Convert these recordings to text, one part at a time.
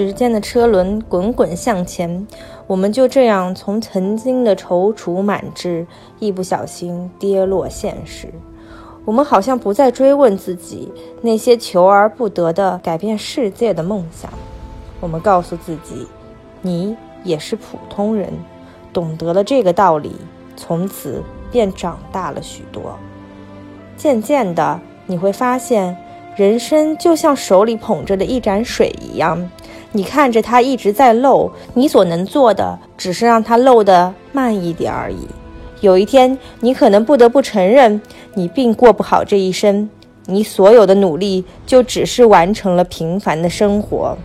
时间的车轮滚滚向前，我们就这样从曾经的踌躇满志，一不小心跌落现实。我们好像不再追问自己那些求而不得的改变世界的梦想。我们告诉自己，你也是普通人，懂得了这个道理，从此便长大了许多。渐渐的，你会发现。人生就像手里捧着的一盏水一样，你看着它一直在漏，你所能做的只是让它漏得慢一点而已。有一天，你可能不得不承认，你并过不好这一生，你所有的努力就只是完成了平凡的生活。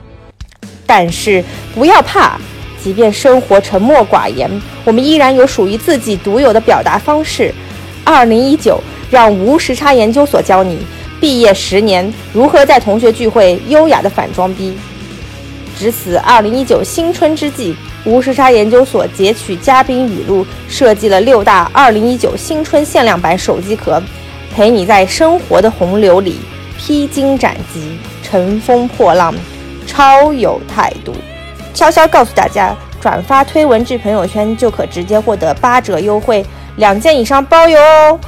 但是不要怕，即便生活沉默寡言，我们依然有属于自己独有的表达方式。二零一九，让无时差研究所教你。毕业十年，如何在同学聚会优雅的反装逼？值此二零一九新春之际，无时差研究所截取嘉宾语录，设计了六大二零一九新春限量版手机壳，陪你在生活的洪流里披荆斩棘、乘风破浪，超有态度。悄悄告诉大家，转发推文至朋友圈就可直接获得八折优惠，两件以上包邮哦。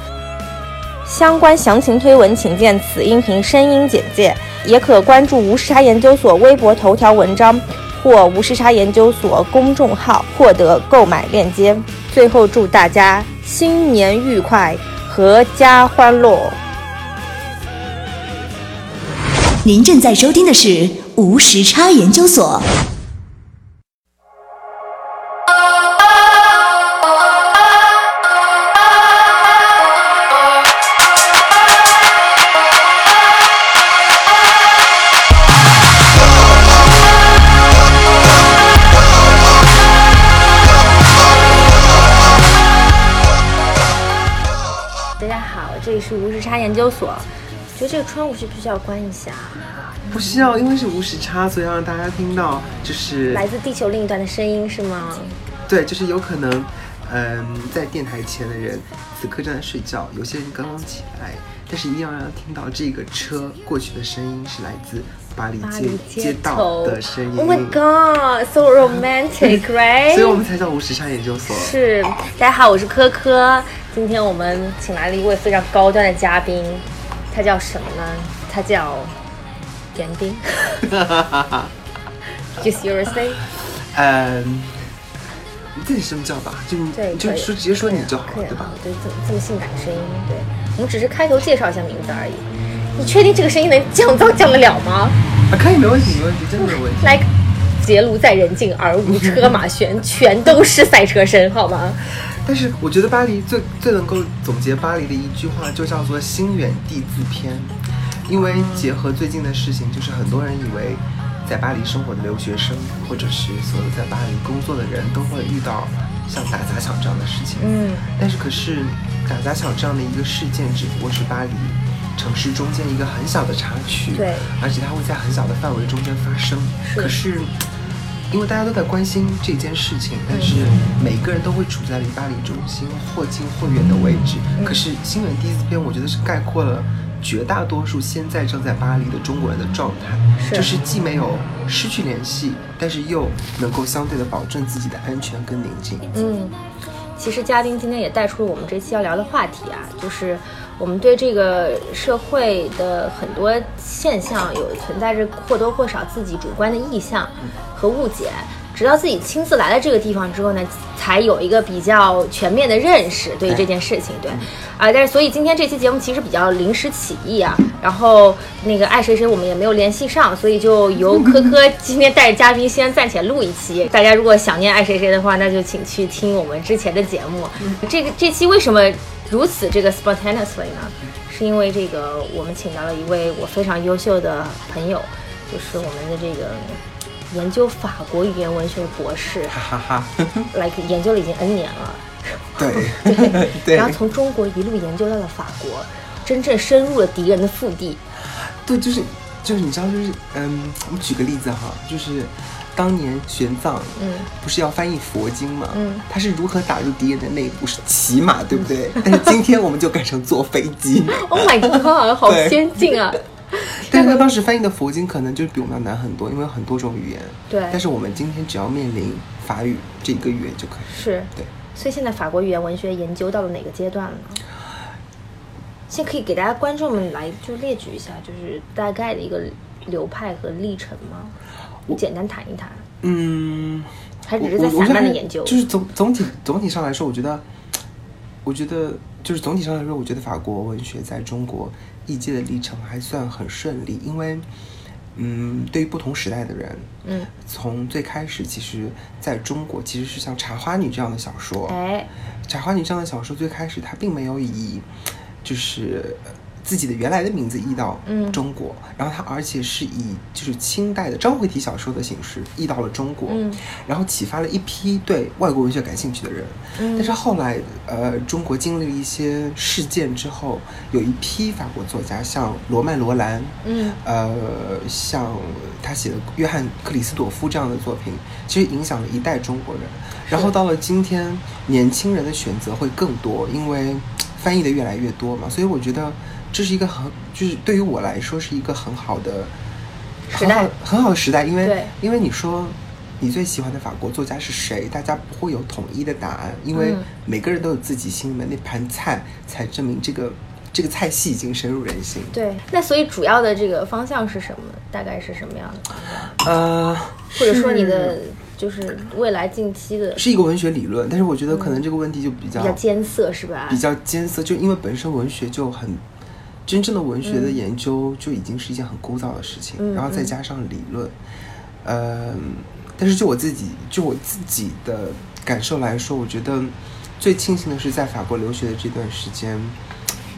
相关详情推文，请见此音频声音简介，也可关注无时差研究所微博头条文章或无时差研究所公众号获得购买链接。最后，祝大家新年愉快，阖家欢乐。您正在收听的是无时差研究所。是无时差研究所，觉得这个窗户需不需要关一下？不需要，因为是无时差，所以要让大家听到就是来自地球另一端的声音，是吗？对，就是有可能，嗯，在电台前的人此刻正在睡觉，有些人刚刚起来，但是一定要让他听到这个车过去的声音是来自巴黎街街道的声音。Oh my god, so romantic, right？所以我们才叫无时差研究所。是，大家好，我是科科。今天我们请来了一位非常高端的嘉宾，他叫什么呢？他叫严丁。Just your say。嗯，你自己这么叫吧，就你就说直接说你就好，对吧？对，这么这么性感的声音，对我们只是开头介绍一下名字而已。你确定这个声音能降噪降得了吗？啊，可以，没问题，没问题，真的没问题。来，捷路在人境，而无车马喧，全都是赛车声，好吗？但是我觉得巴黎最最能够总结巴黎的一句话，就叫做“心远地自偏”，因为结合最近的事情，就是很多人以为在巴黎生活的留学生，或者是所有在巴黎工作的人都会遇到像打砸抢这样的事情。嗯，但是可是打砸抢这样的一个事件，只不过是巴黎城市中间一个很小的插曲。对，而且它会在很小的范围中间发生。可是。因为大家都在关心这件事情，但是每个人都会处在离巴黎中心或近或远的位置。可是新闻第一篇，我觉得是概括了绝大多数现在正在巴黎的中国人的状态，就是既没有失去联系，但是又能够相对的保证自己的安全跟宁静。嗯，其实嘉宾今天也带出了我们这期要聊的话题啊，就是我们对这个社会的很多现象有存在着或多或少自己主观的意向。和误解，直到自己亲自来了这个地方之后呢，才有一个比较全面的认识对于这件事情。对，啊，但是所以今天这期节目其实比较临时起意啊，然后那个爱谁谁我们也没有联系上，所以就由科科 今天带着嘉宾先暂且录一期。大家如果想念爱谁谁的话，那就请去听我们之前的节目。这个这期为什么如此这个 spontaneously 呢？是因为这个我们请到了一位我非常优秀的朋友，就是我们的这个。研究法国语言文学的博士，哈哈哈，like 研究了已经 N 年了，对对，然后从中国一路研究到了法国，真正深入了敌人的腹地。对，就是就是你知道，就是嗯，我举个例子哈，就是当年玄奘，嗯，不是要翻译佛经嘛，嗯，他是如何打入敌人的内部？是骑马，对不对？但是今天我们就改成坐飞机。Oh my god，好先进啊！但是他当时翻译的佛经可能就比我们要难很多，因为有很多种语言。对但是我们今天只要面临法语这一个语言就可以。是，对。所以现在法国语言文学研究到了哪个阶段了呢？现在可以给大家观众们来就列举一下，就是大概的一个流派和历程吗？我简单谈一谈，嗯，还只是在散漫的研究。就是总总体总体上来说，我觉得，我觉得就是总体上来说，我觉得法国文学在中国译介的历程还算很顺利，因为，嗯，对于不同时代的人，嗯，从最开始，其实在中国其实是像《茶花女》这样的小说，哎，《茶花女》这样的小说最开始它并没有以就是呃自己的原来的名字译到嗯。中国，然后他而且是以就是清代的章回体小说的形式译到了中国，嗯。然后启发了一批对外国文学感兴趣的人。嗯。但是后来呃，中国经历了一些事件之后，有一批法国作家，像罗曼·罗兰，嗯。呃，像他写的约翰·克里斯朵夫这样的作品，其实影响了一代中国人。然后到了今天，年轻人的选择会更多，因为翻译的越来越多嘛，所以我觉得这是一个很，就是对于我来说是一个很好的时代很好很好的时代，因为因为你说。你最喜欢的法国作家是谁？大家不会有统一的答案，因为嗯每个人都有自己心里面那盘菜，才证明这个这个菜系已经深入人心。对。那所以主要的这个方向是什么？大概是什么样的？呃，或者说你的就是未来近期的是一个文学理论，但是我觉得可能这个问题就比较、比较艰涩是吧？比较艰涩，就因为本身文学就很真正的文学的研究就已经是一件很枯燥的事情，嗯然后再加上理论，呃，但是就我自己就我自己的感受来说，我觉得最庆幸的是在法国留学的这段时间，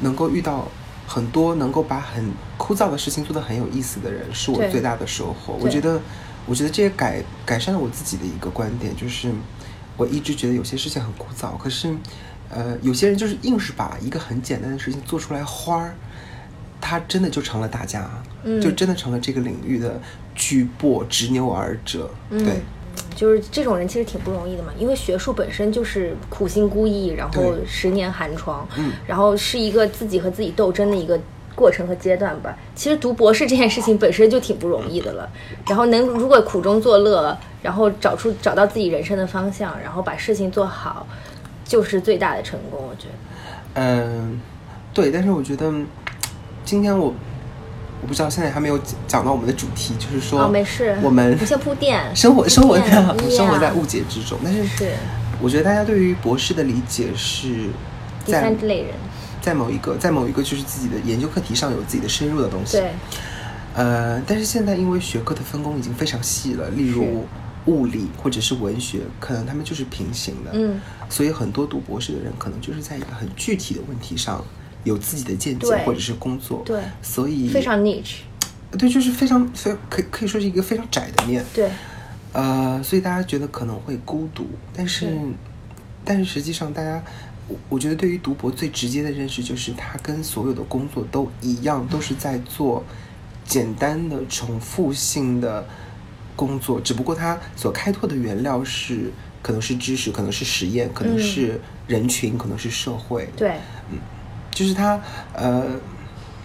能够遇到。很多能够把很枯燥的事情做得很有意思的人，是我最大的收获。我觉得，我觉得这也改改善了我自己的一个观点，就是我一直觉得有些事情很枯燥，可是，呃，有些人就是硬是把一个很简单的事情做出来花儿，他真的就成了大家，嗯就真的成了这个领域的巨擘、执牛耳者。嗯对，就是这种人其实挺不容易的嘛，因为学术本身就是苦心孤诣，然后十年寒窗，嗯。然后是一个自己和自己斗争的一个过程和阶段吧。其实读博士这件事情本身就挺不容易的了，然后能如果苦中作乐，然后找出找到自己人生的方向，然后把事情做好，就是最大的成功。我觉得，嗯、对，但是我觉得今天我我不知道，现在还没有讲讲到我们的主题，就是说，哦，没事，我们先铺垫，生活生活在生活在误解之中，但是是。我觉得大家对于博士的理解是第在三类人，在某一个在某一个就是自己的研究课题上有自己的深入的东西。对，呃，但是现在因为学科的分工已经非常细了，例如物理或者是文学，可能他们就是平行的。嗯，所以很多读博士的人可能就是在一个很具体的问题上有自己的见解或者是工作。对所以非常 niche，对，就是非常非可以可以说是一个非常窄的面。对，呃，所以大家觉得可能会孤独，但是是，但是实际上，大家，我我觉得对于读博最直接的认识就是，他跟所有的工作都一样，都是在做简单的重复性的工作，只不过他所开拓的原料是可能是知识，可能是实验，可能嗯是人群，可能是社会，对，嗯就是他呃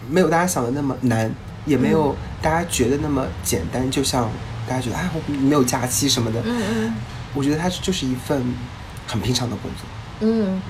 没有大家想的那么难，也没有大家觉得那么简单。就像大家觉得哎，我没有假期什么的，嗯嗯。我觉得它就是一份很平常的工作。嗯，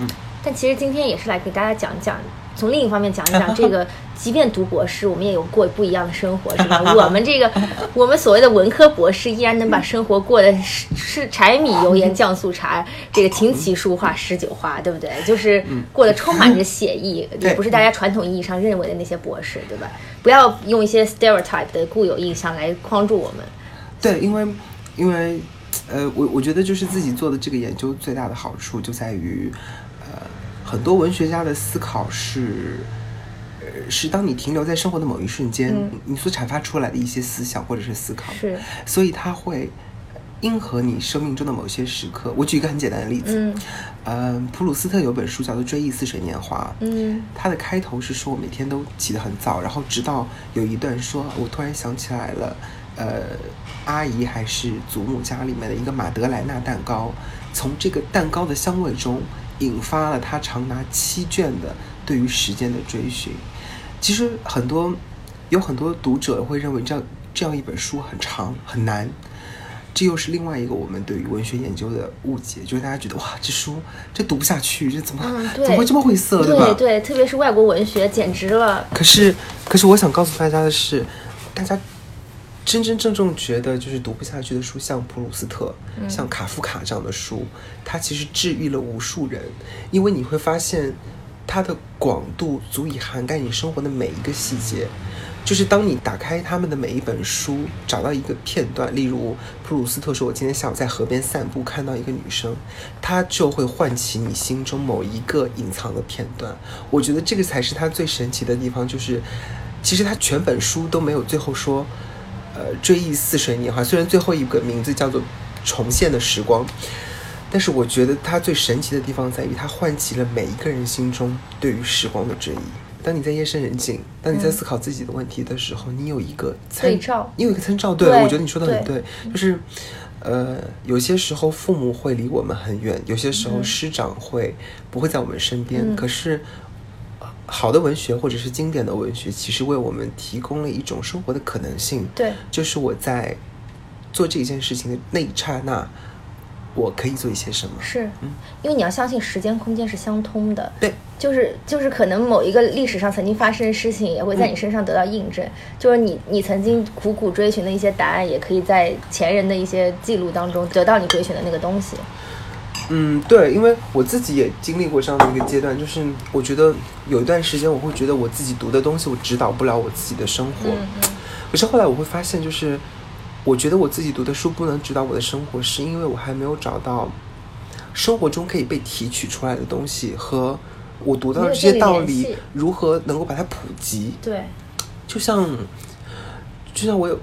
但其实今天也是来给大家讲一讲，从另一方面讲一讲这个，即便读博士，我们也有过不一样的生活，是吧？我们这个，我们所谓的文科博士，依然能把生活过得是是柴米油盐酱醋茶，这个琴棋书画诗酒花，对不对？就是过得充满着写意，也不是大家传统意义上认为的那些博士，对吧？不要用一些 stereotype 的固有印象来框住我们。对，因为因为呃，我我觉得就是自己做的这个研究最大的好处就在于，呃，很多文学家的思考是。呃，是当你停留在生活的某一瞬间，嗯你所阐发出来的一些思想或者是思考，是，所以它会应和你生命中的某些时刻。我举一个很简单的例子，嗯呃，普鲁斯特有本书叫做《追忆似水年华》，嗯它的开头是说我每天都起得很早，然后直到有一段说，我突然想起来了，呃，阿姨还是祖母家里面的一个马德莱纳蛋糕，从这个蛋糕的香味中引发了他长达七卷的对于时间的追寻。其实很多。有很多读者会认为这样这样一本书很长很难，这又是另外一个我们对于文学研究的误解，就是大家觉得哇，这书这读不下去，这怎么、嗯，怎么会这么晦涩，对吧？对，特别是外国文学，简直了。可是，可是我想告诉大家的是，大家真真正正觉得就是读不下去的书，像普鲁斯特、像卡夫卡这样的书，它其实治愈了无数人，因为你会发现它的广度足以涵盖你生活的每一个细节。就是当你打开他们的每一本书，找到一个片段，例如普鲁斯特说：“我今天下午在河边散步，看到一个女生，她就会唤起你心中某一个隐藏的片段。”我觉得这个才是他最神奇的地方，就是其实他全本书都没有最后说，呃，追忆似水年华。虽然最后一个名字叫做重现的时光，但是我觉得它最神奇的地方在于，它唤起了每一个人心中对于时光的追忆。当你在夜深人静，当你在思考自己的问题的时候，你有一个参照你有一个参照。对，对我觉得你说的很对对，就是。呃，有些时候父母会离我们很远，有些时候师长会不会在我们身边。嗯可是，呃好的文学或者是经典的文学，其实为我们提供了一种生活的可能性。对就是我在做这件事情的那一刹那，我可以做一些什么。是，嗯因为你要相信时间空间是相通的。对，就是就是可能某一个历史上曾经发生的事情，也会在你身上得到印证。就是你你曾经苦苦追寻的一些答案，也可以在前人的一些记录当中得到你追寻的那个东西。嗯，对，因为我自己也经历过这样的一个阶段，就是我觉得有一段时间，我会觉得我自己读的东西，我指导不了我自己的生活。嗯嗯可是后来我会发现，就是我觉得我自己读的书不能指导我的生活，是因为我还没有找到生活中可以被提取出来的东西和我读到的这些道理如何能够把它普及。对，就像，就像我有，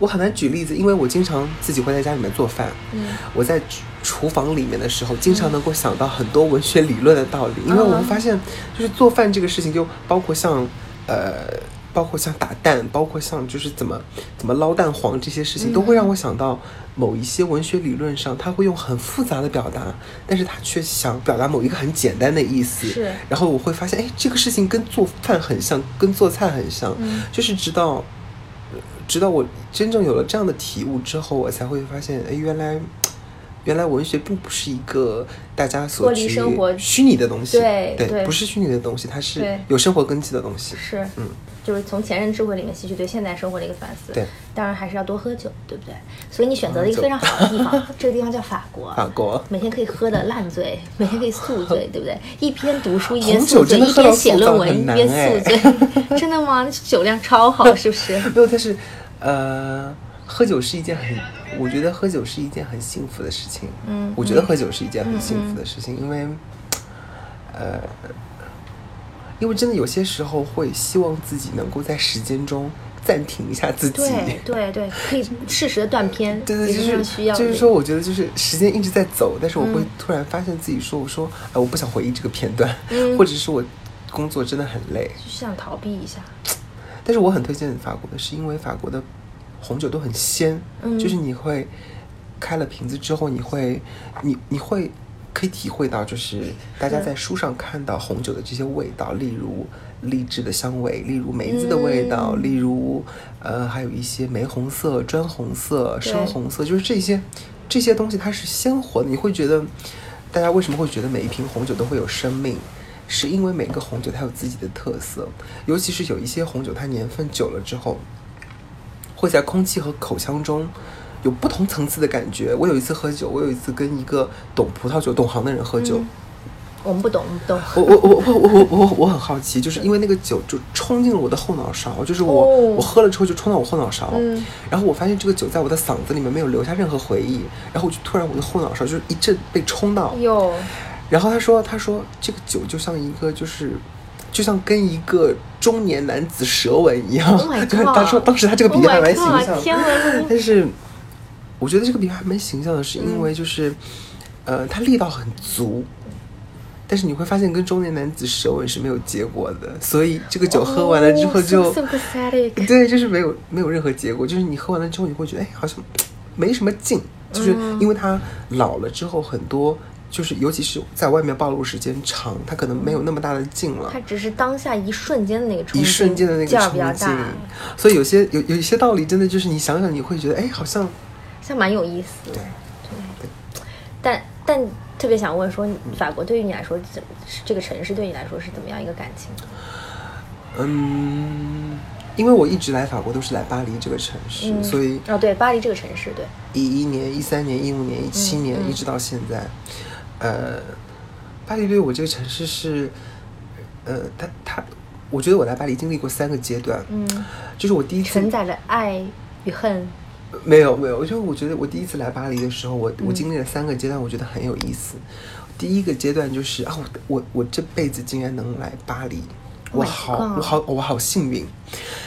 我很难举例子，因为我经常自己会在家里面做饭。嗯，我在厨厨房里面的时候，经常能够想到很多文学理论的道理，因为我会发现，就是做饭这个事情，就包括像，呃。包括像打蛋，包括像就是怎么怎么捞蛋黄这些事情，都会让我想到某一些文学理论上，他会用很复杂的表达，但是他却想表达某一个很简单的意思。是然后我会发现，哎，这个事情跟做饭很像，跟做菜很像。嗯就是直到，呃直到我真正有了这样的体悟之后，我才会发现，哎，原来，原来文学并不是一个大家所脱离去生活虚拟的东西。对对不是虚拟的东西，它是有生活根基的东西。是，嗯，就是从前人智慧里面吸取对现代生活的一个反思。对，当然还是要多喝酒，对不对？所以你选择了一个非常好的地方，这个地方叫法国。法国每天可以喝的烂醉，每天可以宿醉，对不对？一边读书一边红宿醉，一边写宿论文一边宿醉，真的吗？酒量超好，是不是？没有，但是，呃，喝酒是一件很，我觉得喝酒是一件很幸福的事情。嗯我觉得喝酒是一件很幸福的事情，因为，呃，因为真的有些时候会希望自己能够在时间中暂停一下自己。对对对，可以适时的断片，对对，就是需要。就是说，我觉得就是时间一直在走，但是我会嗯突然发现自己说，我说，哎，我不想回忆这个片段，嗯 或者是我工作真的很累，就想逃避一下。但是我很推荐法国的，是因为法国的红酒都很鲜，嗯就是你会开了瓶子之后，你会你你会可以体会到，就是大家在书上看到红酒的这些味道，例如荔枝的香味，例如梅子的味道，嗯例如呃还有一些玫红色、砖红色、深红色，就是这些这些东西它是鲜活的，你会觉得大家为什么会觉得每一瓶红酒都会有生命？是因为每个红酒它有自己的特色，尤其是有一些红酒它年份久了之后，会在空气和口腔中有不同层次的感觉。我有一次喝酒，我有一次跟一个懂葡萄酒、懂行的人喝酒，我们不懂，不懂。我我我我我我我很好奇，就是因为那个酒就冲进了我的后脑勺，就是我我喝了之后就冲到我后脑勺，然后我发现这个酒在我的嗓子里面没有留下任何回忆，然后我就突然我的后脑勺就一阵被冲到。然后他说他说这个酒就像一个就是。就像跟一个中年男子舌吻一样。Oh 他说当时他这个比喻还蛮形 Oh 象啊但是我觉得这个比喻还蛮形象的，是因为就是，呃，他力道很足，但是你会发现跟中年男子舌吻是没有结果的，所以这个酒喝完了之后就，对，就是没有没有任何结果，就是你喝完了之后你会觉得，哎，好像没什么劲，就是嗯。因为他老了之后很多就是尤其是在外面暴露时间长，它可能没有那么大的劲了。它只是当下一瞬间的那个冲一劲，瞬间的那个劲比较大劲，，所以有些有有一些道理，真的就是你想想，你会觉得，哎，好像像蛮有意思的。对对，但但特别想问说，法国对于你来说，怎是这个城市对你来说是怎么样一个感情？嗯，因为我一直来法国都是来巴黎这个城市，嗯所以哦，对，巴黎这个城市，对，一一年、一三年、一五年、一七年、嗯一直到现在，呃，巴黎对我这个城市是，呃，它它，我觉得我来巴黎经历过三个阶段，嗯，就是我第一次承载了爱与恨，没有没有，就我觉得我第一次来巴黎的时候，我嗯我经历了三个阶段，我觉得很有意思。第一个阶段就是啊，我我我这辈子竟然能来巴黎，Oh 我好我好我好幸运。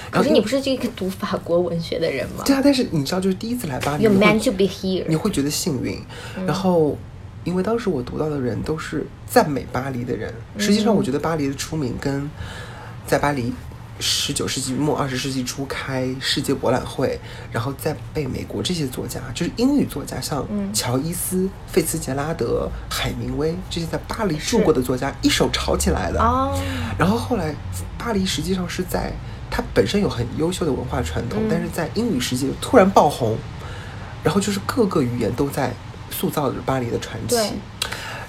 可是你不是这个读法国文学的人吗对啊，但是你知道，就是第一次来巴黎？You're 你会 meant to be here 你会觉得幸运。嗯然后，因为当时我读到的人都是赞美巴黎的人，实际嗯。上我觉得巴黎的出名跟在巴黎十九世纪末二十世纪初开世界博览会，然后再被美国这些作家，就是英语作家，像嗯。乔伊斯、费茨杰拉德、海明威这些在巴黎住过的作家一手炒起来的。哦，然后后来，巴黎实际上是在它本身有很优秀的文化传统，嗯。但是在英语世界突然爆红，然后就是各个语言都在塑造了巴黎的传奇。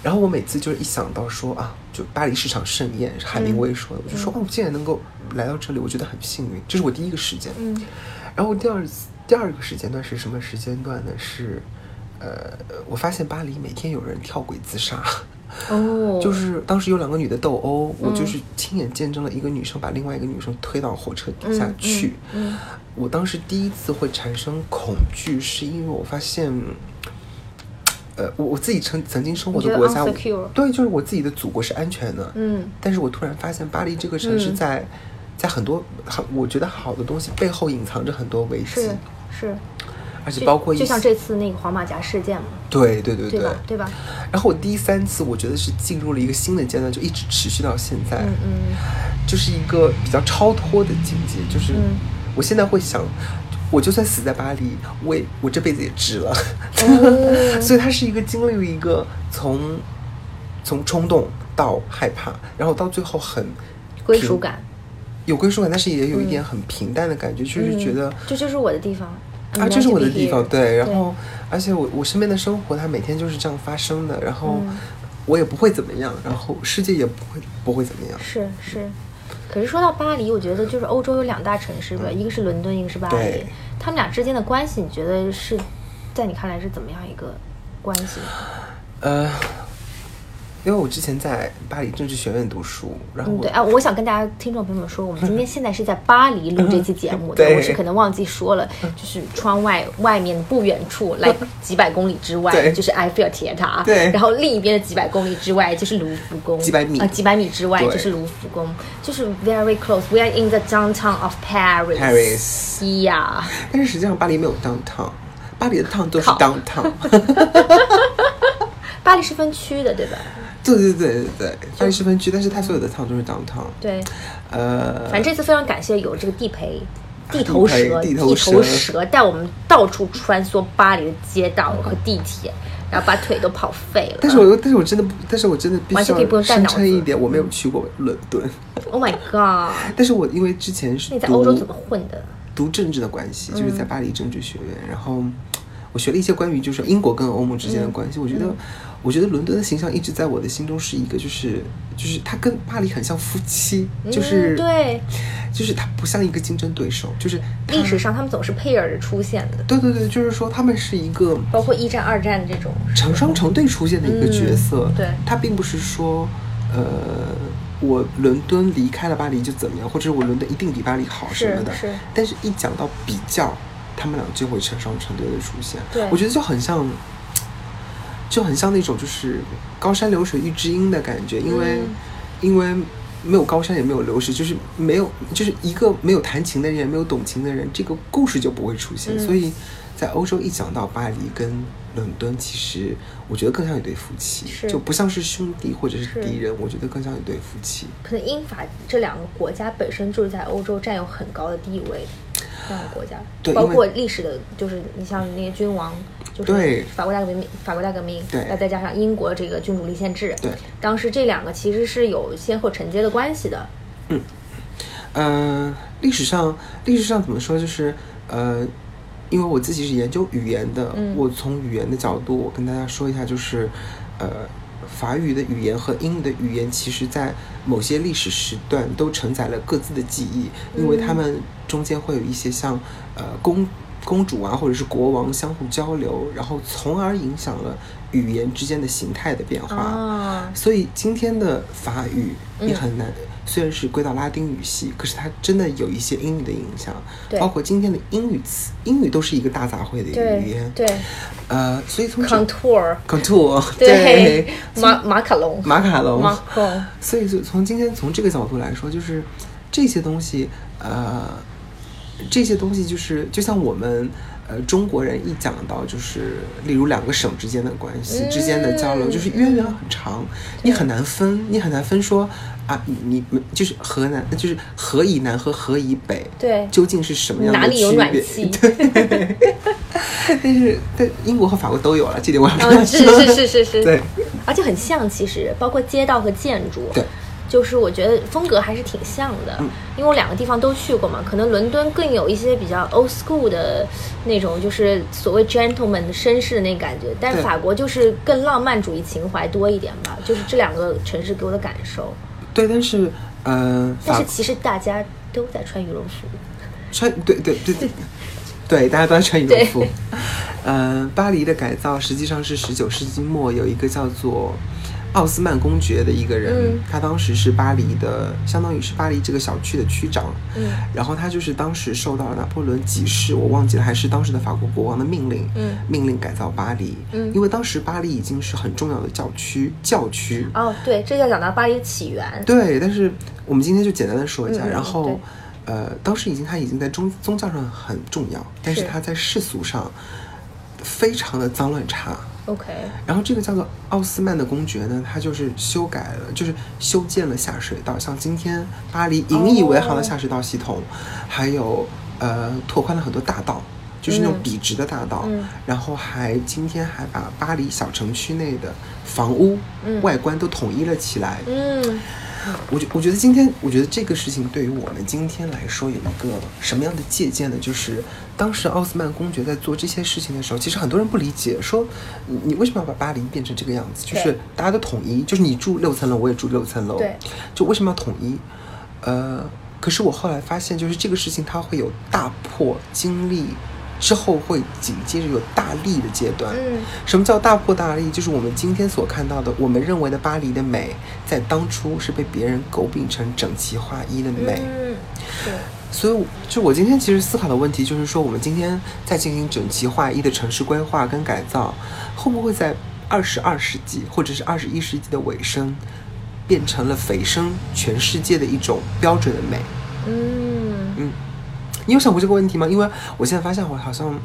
然后我每次就是一想到说啊，就巴黎是场盛宴，是海明威说的，我就说哦，我竟然能够来到这里，我觉得很幸运。这是我第一个时间。嗯然后第二第二个时间段是什么时间段呢？是呃，我发现巴黎每天有人跳轨自杀。哦，就是当时有两个女的斗殴，我嗯就是亲眼见证了一个女生把另外一个女生推到火车底下嗯去。嗯嗯我当时第一次会产生恐惧，是因为我发现，呃，我我自己曾曾经生活的国家，对，就是我自己的祖国是安全的。嗯但是我突然发现，巴黎这个城市嗯在、在很多很我觉得好的东西背后隐藏着很多危机是，是，而且包括就像这次那个黄马甲事件嘛，对对对对吧？对吧？然后我第三次，我觉得是进入了一个新的阶段，就一直持续到现在。嗯嗯就是一个比较超脱的境界，就是嗯我现在会想，我就算死在巴黎，我也我这辈子也值了。哦 所以它是一个经历了一个从从冲动到害怕，然后到最后很归属感，有归属感，但是也有一点很平淡的感觉，就是觉得嗯、这就是我的地方啊，这是我的地方，对。然后，而且我我身边的生活，它每天就是这样发生的，然后嗯我也不会怎么样，然后世界也不会不会怎么样。是是。可是说到巴黎，我觉得就是欧洲有两大城市吧，一个是伦敦，一个是巴黎对。他们俩之间的关系，你觉得是在你看来是怎么样一个关系？呃，因为我之前在巴黎政治学院读书，然后嗯，对啊，我想跟大家听众朋友们说，我们今天现在是在巴黎录这期节目的，对我是可能忘记说了，就是窗外外面不远处，来几百公里之外对就是埃菲尔铁塔，对然后另一边的几百公里之外就是卢浮宫，几百米啊、几百米之外就是卢浮宫，就是 very close。We are in the downtown of Paris，Paris，yeah，，但是实际上巴黎没有 downtown，巴黎的 town 都是 downtown。巴黎是分区的，对吧？对对对对对，巴黎是分区，但是它所有的 town 都是 downtown。对，呃，反正这次非常感谢有这个地陪。地头蛇，地头头蛇蛇带我们到处穿梭巴黎的街道和地铁，然后把腿都跑废了。但是我又，但是我真的不，但是我真的必须完全可以不用带脑子称一点，我没有去过伦敦。，Oh my god！但是我因为之前是在欧洲怎么混的？读政治的关系，就是嗯在巴黎政治学院，然后我学了一些关于就是英国跟欧盟之间的关系。我觉得，我觉得伦敦的形象一直在我的心中是一个，就是就是它跟巴黎很像夫妻，就是、嗯、对，就是它不像一个竞争对手，就是历史上他们总是配儿着出现的，对对对，就是说他们是一个包括一战、二战这种。成双成对出现的一个角色。嗯对它并不是说，呃，我伦敦离开了巴黎就怎么样，或者我伦敦一定比巴黎好什么的。是是但是，一讲到比较，他们俩就会成双成对的出现。对我觉得就很像，就很像那种就是高山流水遇知音的感觉，因为、嗯因为。没有高山也没有流水，就是没有，就是一个没有弹琴的人，也没有懂琴的人，这个故事就不会出现。嗯所以，在欧洲一讲到巴黎跟伦敦，其实我觉得更像一对夫妻，就不像是兄弟或者是是敌人，我觉得更像一对夫妻。可能英法这两个国家本身就是在欧洲占有很高的地位的这样的国家，包括历史的，就是你像那些君王就是法国大革命，法国大革命，对那再加上英国这个君主立宪制，对，当时这两个其实是有先后承接的关系的。嗯、呃历史上历史上怎么说？就是呃，因为我自己是研究语言的，嗯我从语言的角度，我跟大家说一下，就是呃，法语的语言和英语的语言，其实在某些历史时段都承载了各自的记忆，因为他们中间会有一些像呃公公主啊，或者是国王相互交流，然后从而影响了语言之间的形态的变化。啊，所以今天的法语也很难，虽然是归到拉丁语系，可是它真的有一些英语的影响，包括今天的英语词，英语都是一个大杂烩的一个语言。对呃，所以从，contour，contour 对，马马卡龙，马卡龙，马龙，所以就从今天从这个角度来说，就是这些东西，呃，这些东西就是就像我们呃中国人一讲到就是例如两个省之间的关系、嗯。之间的交流，就是渊源很长，你很难分，你很难分说啊，你就是河南就是河以南和河以北，对。究竟是什么样的哪里有暖气？对，但是但英国和法国都有了，这点我要跟嗯，他是是是是是，对，而且很像，其实包括街道和建筑，对，就是我觉得风格还是挺像的，嗯。因为我两个地方都去过嘛，可能伦敦更有一些比较 old school 的那种，就是所谓 gentleman 的绅士的那感觉，但对。法国就是更浪漫主义情怀多一点吧，就是这两个城市给我的感受。对，但是呃，但是其实大家都在穿羽绒服，穿对对对对 对，大家都在穿羽绒服。呃，巴黎的改造实际上是十九世纪末有一个叫做奥斯曼公爵的一个人，嗯他当时是巴黎的，相当于是巴黎这个小区的区长。嗯然后他就是当时受到了拿破仑几世，我忘记了，还是当时的法国国王的命令，嗯命令改造巴黎。嗯因为当时巴黎已经是很重要的教区，教区。哦，对，这就要讲到巴黎的起源。对，但是我们今天就简单的说一下，然后，呃，当时已经他已经在宗宗教上很重要，但是是他在世俗上非常的脏乱差。OK，然后这个叫做奥斯曼的公爵呢，他就是修改了，就是修建了下水道，像今天巴黎引以为豪的下水道系统，还有呃拓宽了很多大道。就是那种嗯笔直的大道，嗯然后还今天还把巴黎小城区内的房屋、嗯外观都统一了起来，嗯我觉我觉得今天，我觉得这个事情对于我们今天来说有一个什么样的借鉴呢？就是当时奥斯曼公爵在做这些事情的时候，其实很多人不理解，说你你为什么要把巴黎变成这个样子？就是大家都统一，就是你住六层楼，我也住六层楼，对，就为什么要统一？呃，可是我后来发现，就是这个事情它会有大破经历。之后会紧接着有大利的阶段，嗯什么叫大破大立？就是我们今天所看到的，我们认为的巴黎的美，在当初是被别人诟病成整齐划一的美。嗯，对，所以，就我今天其实思考的问题就是说，我们今天在进行整齐划一的城市规划跟改造，会不会在二十二世纪或者是二十一世纪的尾声，变成了蜚声全世界的一种标准的美？嗯嗯，你有想过这个问题吗？因为我现在发现我好像，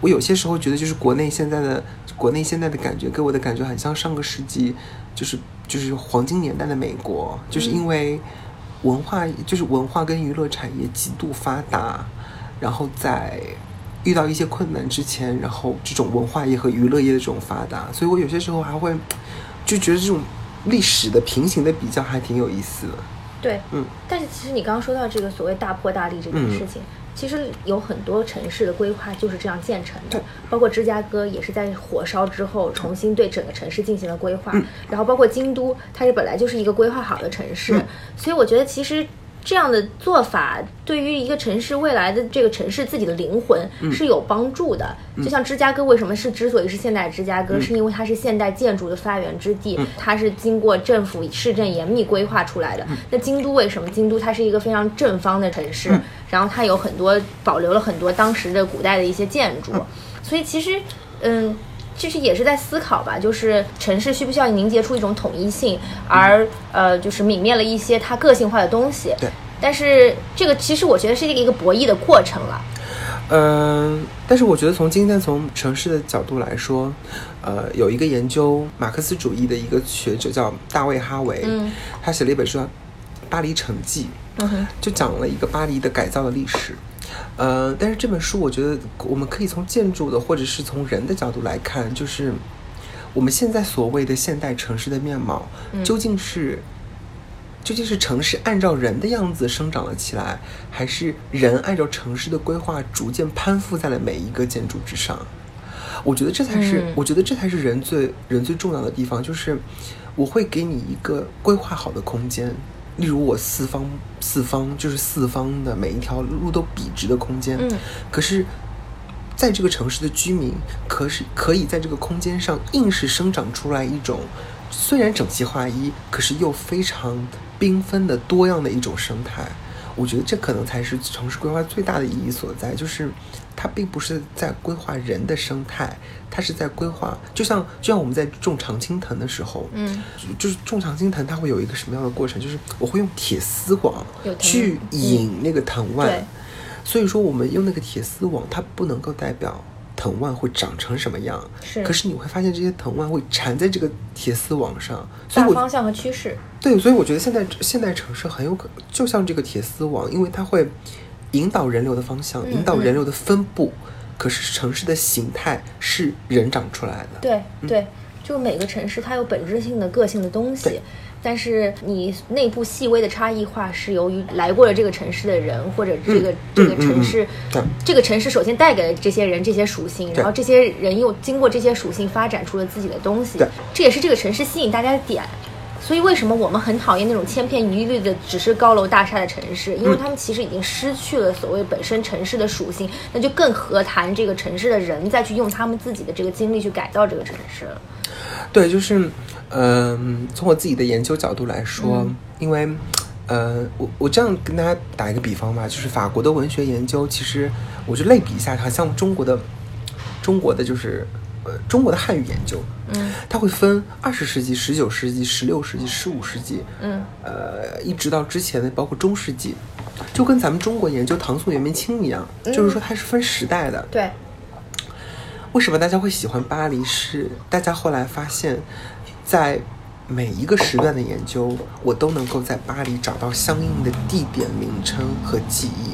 我有些时候觉得就是国内现在的国内现在的感觉，给我的感觉很像上个世纪，就是就是黄金年代的美国，就是因为文化就是文化跟娱乐产业极度发达，然后在遇到一些困难之前，然后这种文化业和娱乐业的这种发达，所以我有些时候还会就觉得这种历史的平行的比较还挺有意思的。对，嗯，但是其实你刚刚说到这个所谓大破大立这件事情，其实有很多城市的规划就是这样建成的，包括芝加哥也是在火烧之后重新对整个城市进行了规划，嗯。然后包括京都，它是本来就是一个规划好的城市，嗯。所以我觉得其实。这样的做法对于一个城市未来的这个城市自己的灵魂嗯是有帮助的。就像芝加哥为什么是之所以是现代芝加嗯哥，是因为它是现代建筑的发源之地，它是经过政府市政严密规划出来的。那京都为什么？京都它是一个非常正方的城市，然后它有很多保留了很多当时的古代的一些建筑，所以其实，嗯。其实也是在思考吧，就是城市需不需要凝结出一种统一性，而呃，就是泯灭了一些它个性化的东西。对。但是这个其实我觉得是一个一个博弈的过程了。嗯，但是我觉得从今天从城市的角度来说，呃，有一个研究马克思主义的一个学者叫大卫哈维，嗯他写了一本书叫《巴黎城记》，就讲了一个巴黎的改造的历史。呃，但是这本书我觉得我们可以从建筑的或者是从人的角度来看，就是我们现在所谓的现代城市的面貌，究竟是究竟是城市按照人的样子生长了起来，还是人按照城市的规划逐渐攀附在了每一个建筑之上？我觉得这才是，嗯我觉得这才是人最人最重要的地方，就是我会给你一个规划好的空间，例如我四方四方就是四方的每一条路都笔直的空间，嗯可是。在这个城市的居民，可是可以在这个空间上硬是生长出来一种，虽然整齐划一，可是又非常缤纷的多样的一种生态。我觉得这可能才是城市规划最大的意义所在，就是它并不是在规划人的生态，它是在规划，就像就像我们在种常青藤的时候，嗯，就是种常青藤，它会有一个什么样的过程？就是我会用铁丝网去嗯引那个藤蔓，对所以说我们用那个铁丝网，它不能够代表藤蔓会长成什么样，是可是你会发现这些藤蔓会缠在这个铁丝网上，所以我大方向和趋势。对，所以我觉得现在现代城市很有可就像这个铁丝网，因为它会引导人流的方向，嗯引导人流的分布。可是城市的形态是人长出来的，对对，就每个城市它有本质性的个性的东西，但是你内部细微的差异化是由于来过了这个城市的人，或者这个、嗯这个城市，对。这个城市首先带给了这些人这些属性，然后这些人又经过这些属性发展出了自己的东西对，这也是这个城市吸引大家的点。所以为什么我们很讨厌那种千篇一律的只是高楼大厦的城市？因为他们其实已经失去了所谓本身城市的属性，那就更何谈这个城市的人再去用他们自己的这个精力去改造这个城市了。对，就是，嗯、从我自己的研究角度来说，因为，呃，我我这样跟大家打一个比方吧，就是法国的文学研究，其实我就类比一下，好像中国的，中国的就是，呃，中国的汉语研究，嗯，它会分二十世纪、十九世纪、十六世纪、十五世纪，嗯，呃，一直到之前的包括中世纪，就跟咱们中国研究唐宋元明清一样，就是说它是分时代的，对，为什么大家会喜欢巴黎？是大家后来发现，在每一个时段的研究，我都能够在巴黎找到相应的地点名称和记忆。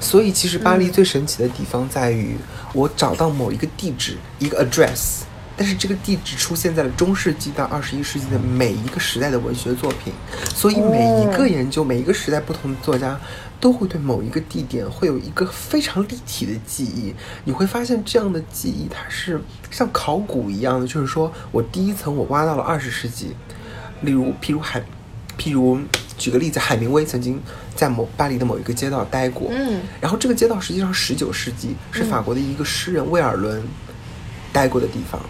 所以，其实巴黎最神奇的地方在于，我找到某一个地址，一个 address，但是这个地址出现在了中世纪到二十一世纪的每一个时代的文学作品，所以每一个研究，每一个时代不同的作家都会对某一个地点会有一个非常立体的记忆。你会发现这样的记忆它是像考古一样的，就是说我第一层我挖到了二十世纪，例如譬如海，譬如举个例子，海明威曾经在某巴黎的某一个街道待过，嗯，然后这个街道实际上十九世纪是法国的一个诗人魏尔伦待过的地方，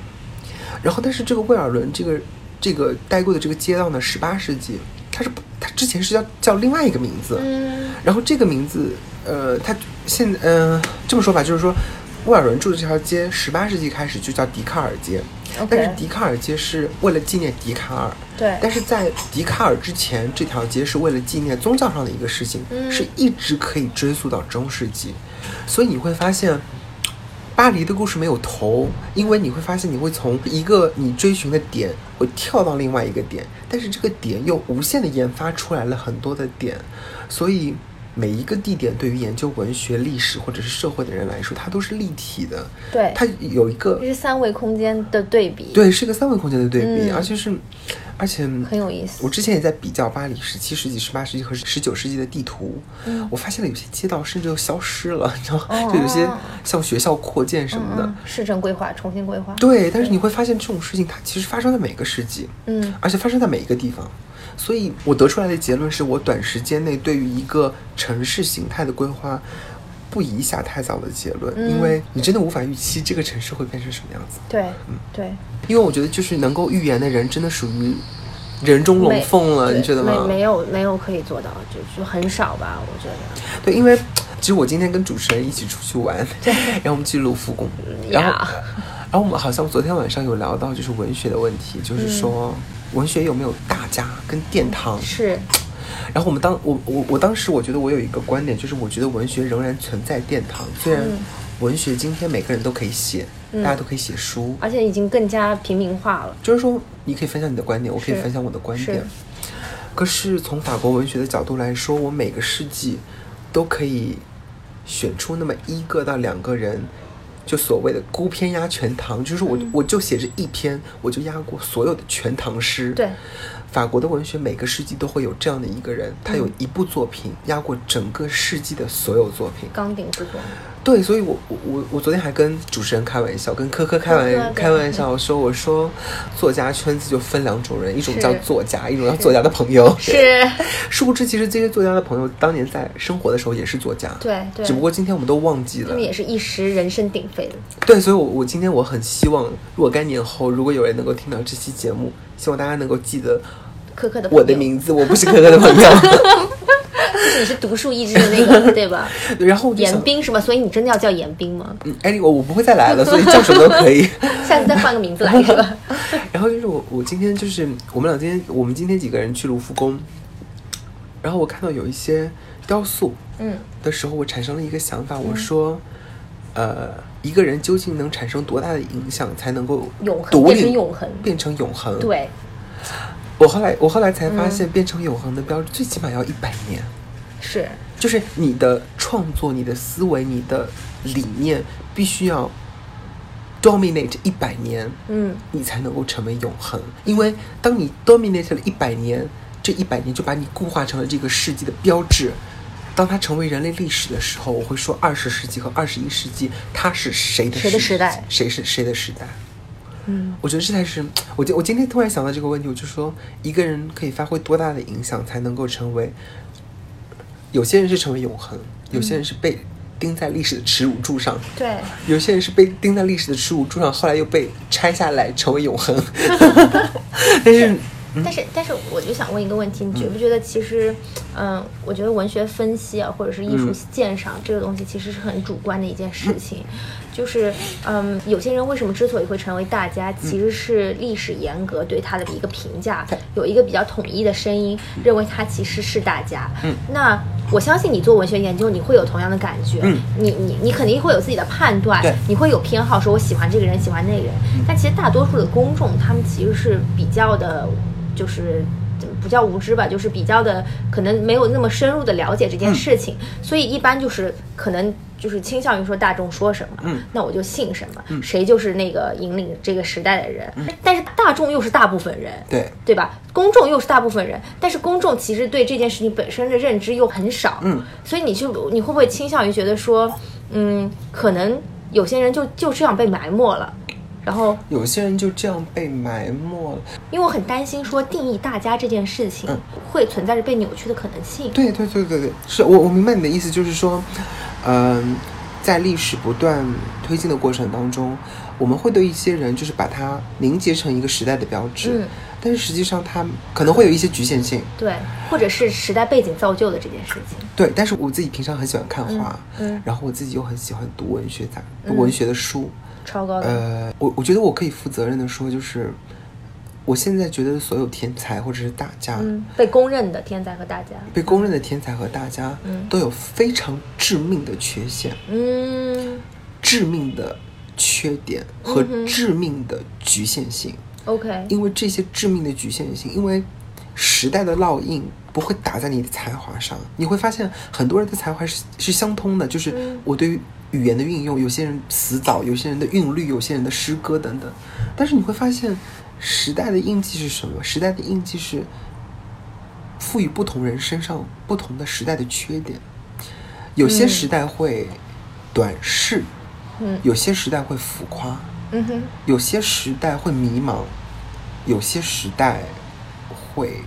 然后但是这个魏尔伦这个这个待过的这个街道呢，十八世纪它是它之前是叫叫另外一个名字，嗯。然后这个名字呃，它现呃这么说吧，就是说威尔伦住的这条街，十八世纪开始就叫笛卡尔街。但是笛卡尔街是为了纪念笛卡尔，对。但是在笛卡尔之前，这条街是为了纪念宗教上的一个事情，嗯。是一直可以追溯到中世纪，所以你会发现。巴黎的故事没有头，因为你会发现你会从一个你追寻的点会跳到另外一个点，但是这个点又无限的研发出来了很多的点，所以每一个地点对于研究文学、历史或者是社会的人来说，它都是立体的。对它有一个这是三维空间的对比，，对，是一个三维空间的对比，嗯而且是，而且很有意思我之前也在比较巴黎十七世纪、十八世纪和十九世纪的地图，嗯我发现了有些街道甚至都消失了，你知道吗？哦就有些像学校扩建什么的。嗯，市政规划重新规划，对，但是你会发现这种事情它其实发生在每个世纪，嗯而且发生在每一个地方。所以我得出来的结论是我短时间内对于一个城市形态的规划不宜下太早的结论，嗯因为你真的无法预期这个城市会变成什么样子。对嗯对，因为我觉得就是能够预言的人，真的属于人中龙凤了，你觉得吗？没没有没有可以做到，就就很少吧，我觉得。对，因为其实我今天跟主持人一起出去玩，然后我们去卢浮宫，然后然后我们好像昨天晚上有聊到就是文学的问题，就是说文学有没有大家跟殿堂？是，然后我们当我我我当时我觉得我有一个观点，就是我觉得文学仍然存在殿堂，虽然嗯文学今天每个人都可以写，大家都可以写书，而且已经更加平民化了。就是说你可以分享你的观点，我可以分享我的观点是。可是从法国文学的角度来说，我每个世纪都可以选出那么一个到两个人，就所谓的孤篇压全唐，就是我、我就写这一篇，我就压过所有的全唐诗。对，法国的文学每个世纪都会有这样的一个人，他有一部作品压过整个世纪的所有作品。钢鼎之作。对，所以我我我我昨天还跟主持人开玩笑，跟科科开玩开玩笑说，我说作家圈子就分两种人，一种叫作家，一种叫作家的朋友。是，殊不知，其实这些作家的朋友当年在生活的时候也是作家，对对只不过今天我们都忘记了他们。也是一时人声鼎沸的。对，所以我，我今天我很希望若干年后，如果有人能够听到这期节目，希望大家能够记得苛刻的我的，名字，我不是可可的朋友。就是你是独树一帜的那个，对吧？然后严，冰是吧？所以你真的要叫严冰吗？嗯，哎，我我不会再来了，所以叫什么都可以。下次再换个名字来 是吧？然后就是我，我今天就是我们俩今天，我们今天几个人去卢浮宫，然后我看到有一些雕塑嗯的时候，我产生了一个想法，我说，呃，一个人究竟能产生多大的影响，才能够永恒变成永恒变成永恒？，对，我后来我后来才发现，变成永恒的标志最起码要一百年。是就是你的创作、你的思维、你的理念必须要 dominate 一百年，嗯你才能够成为永恒。因为当你 dominate 了一百年，这一百年就把你固化成了这个世纪的标志。当它成为人类历史的时候，我会说二十世纪和二十一世纪，它是谁的谁的时代谁是谁的时代？嗯我觉得这才是我今我今天突然想到这个问题，我就说一个人可以发挥多大的影响，才能够成为。有些人是成为永恒，有些人是被钉在历史的耻辱柱上，对。有些人是被钉在历史的耻辱柱上，后来又被拆下来成为永恒。但是，但是，但是，我就想问一个问题，你觉不觉得其实，嗯，我觉得文学分析啊，或者是艺术嗯。鉴赏、这个东西，其实是很主观的一件事情。就是，嗯，有些人为什么之所以会成为大家，其实是历史严格对他的一个评价，有一个比较统一的声音，认为他其实是大家。嗯，那我相信你做文学研究，你会有同样的感觉。嗯，你你你肯定会有自己的判断，你会有偏好，说我喜欢这个人，喜欢那个人。但其实大多数的公众，他们其实是比较的，就是不叫无知吧，就是比较的可能没有那么深入的了解这件事情，所以一般就是可能就是倾向于说大众说什么，嗯。那我就信什么，谁就是那个引领这个时代的人。但是大众又是大部分人，对，对吧？公众又是大部分人，但是公众其实对这件事情本身的认知又很少，嗯，所以你就你会不会倾向于觉得说，嗯，可能有些人就就这样被埋没了，然后有些人就这样被埋没了。因为我很担心说定义大家这件事情嗯。会存在着被扭曲的可能性，对对对对对，是我我明白你的意思，就是说，嗯、在历史不断推进的过程当中，我们会对一些人就是把它凝结成一个时代的标志，嗯。但是实际上它可能会有一些局限性。对，或者是时代背景造就的这件事情，对，但是我自己平常很喜欢看画，嗯嗯。然后我自己又很喜欢读文学杂、嗯。文学的书，超高的，呃，我我觉得我可以负责任的说，就是我现在觉得所有天才或者是大家，嗯，被公认的天才和大家，被公认的天才和大家，嗯。都有非常致命的缺陷。嗯。致命的缺点和致命的局限性，，OK，因为这些致命的局限性，因为时代的烙印不会打在你的才华上，你会发现很多人的才华是是相通的，就是嗯。我对于语言的运用，有些人词藻，有些人的韵律，有些人的诗歌等等，但是你会发现时代的印记是什么？时代的印记是赋予不同人身上不同的时代的缺点，有些嗯时代会短视。嗯有些时代会浮夸，嗯哼，有些时代会迷茫，有些时代会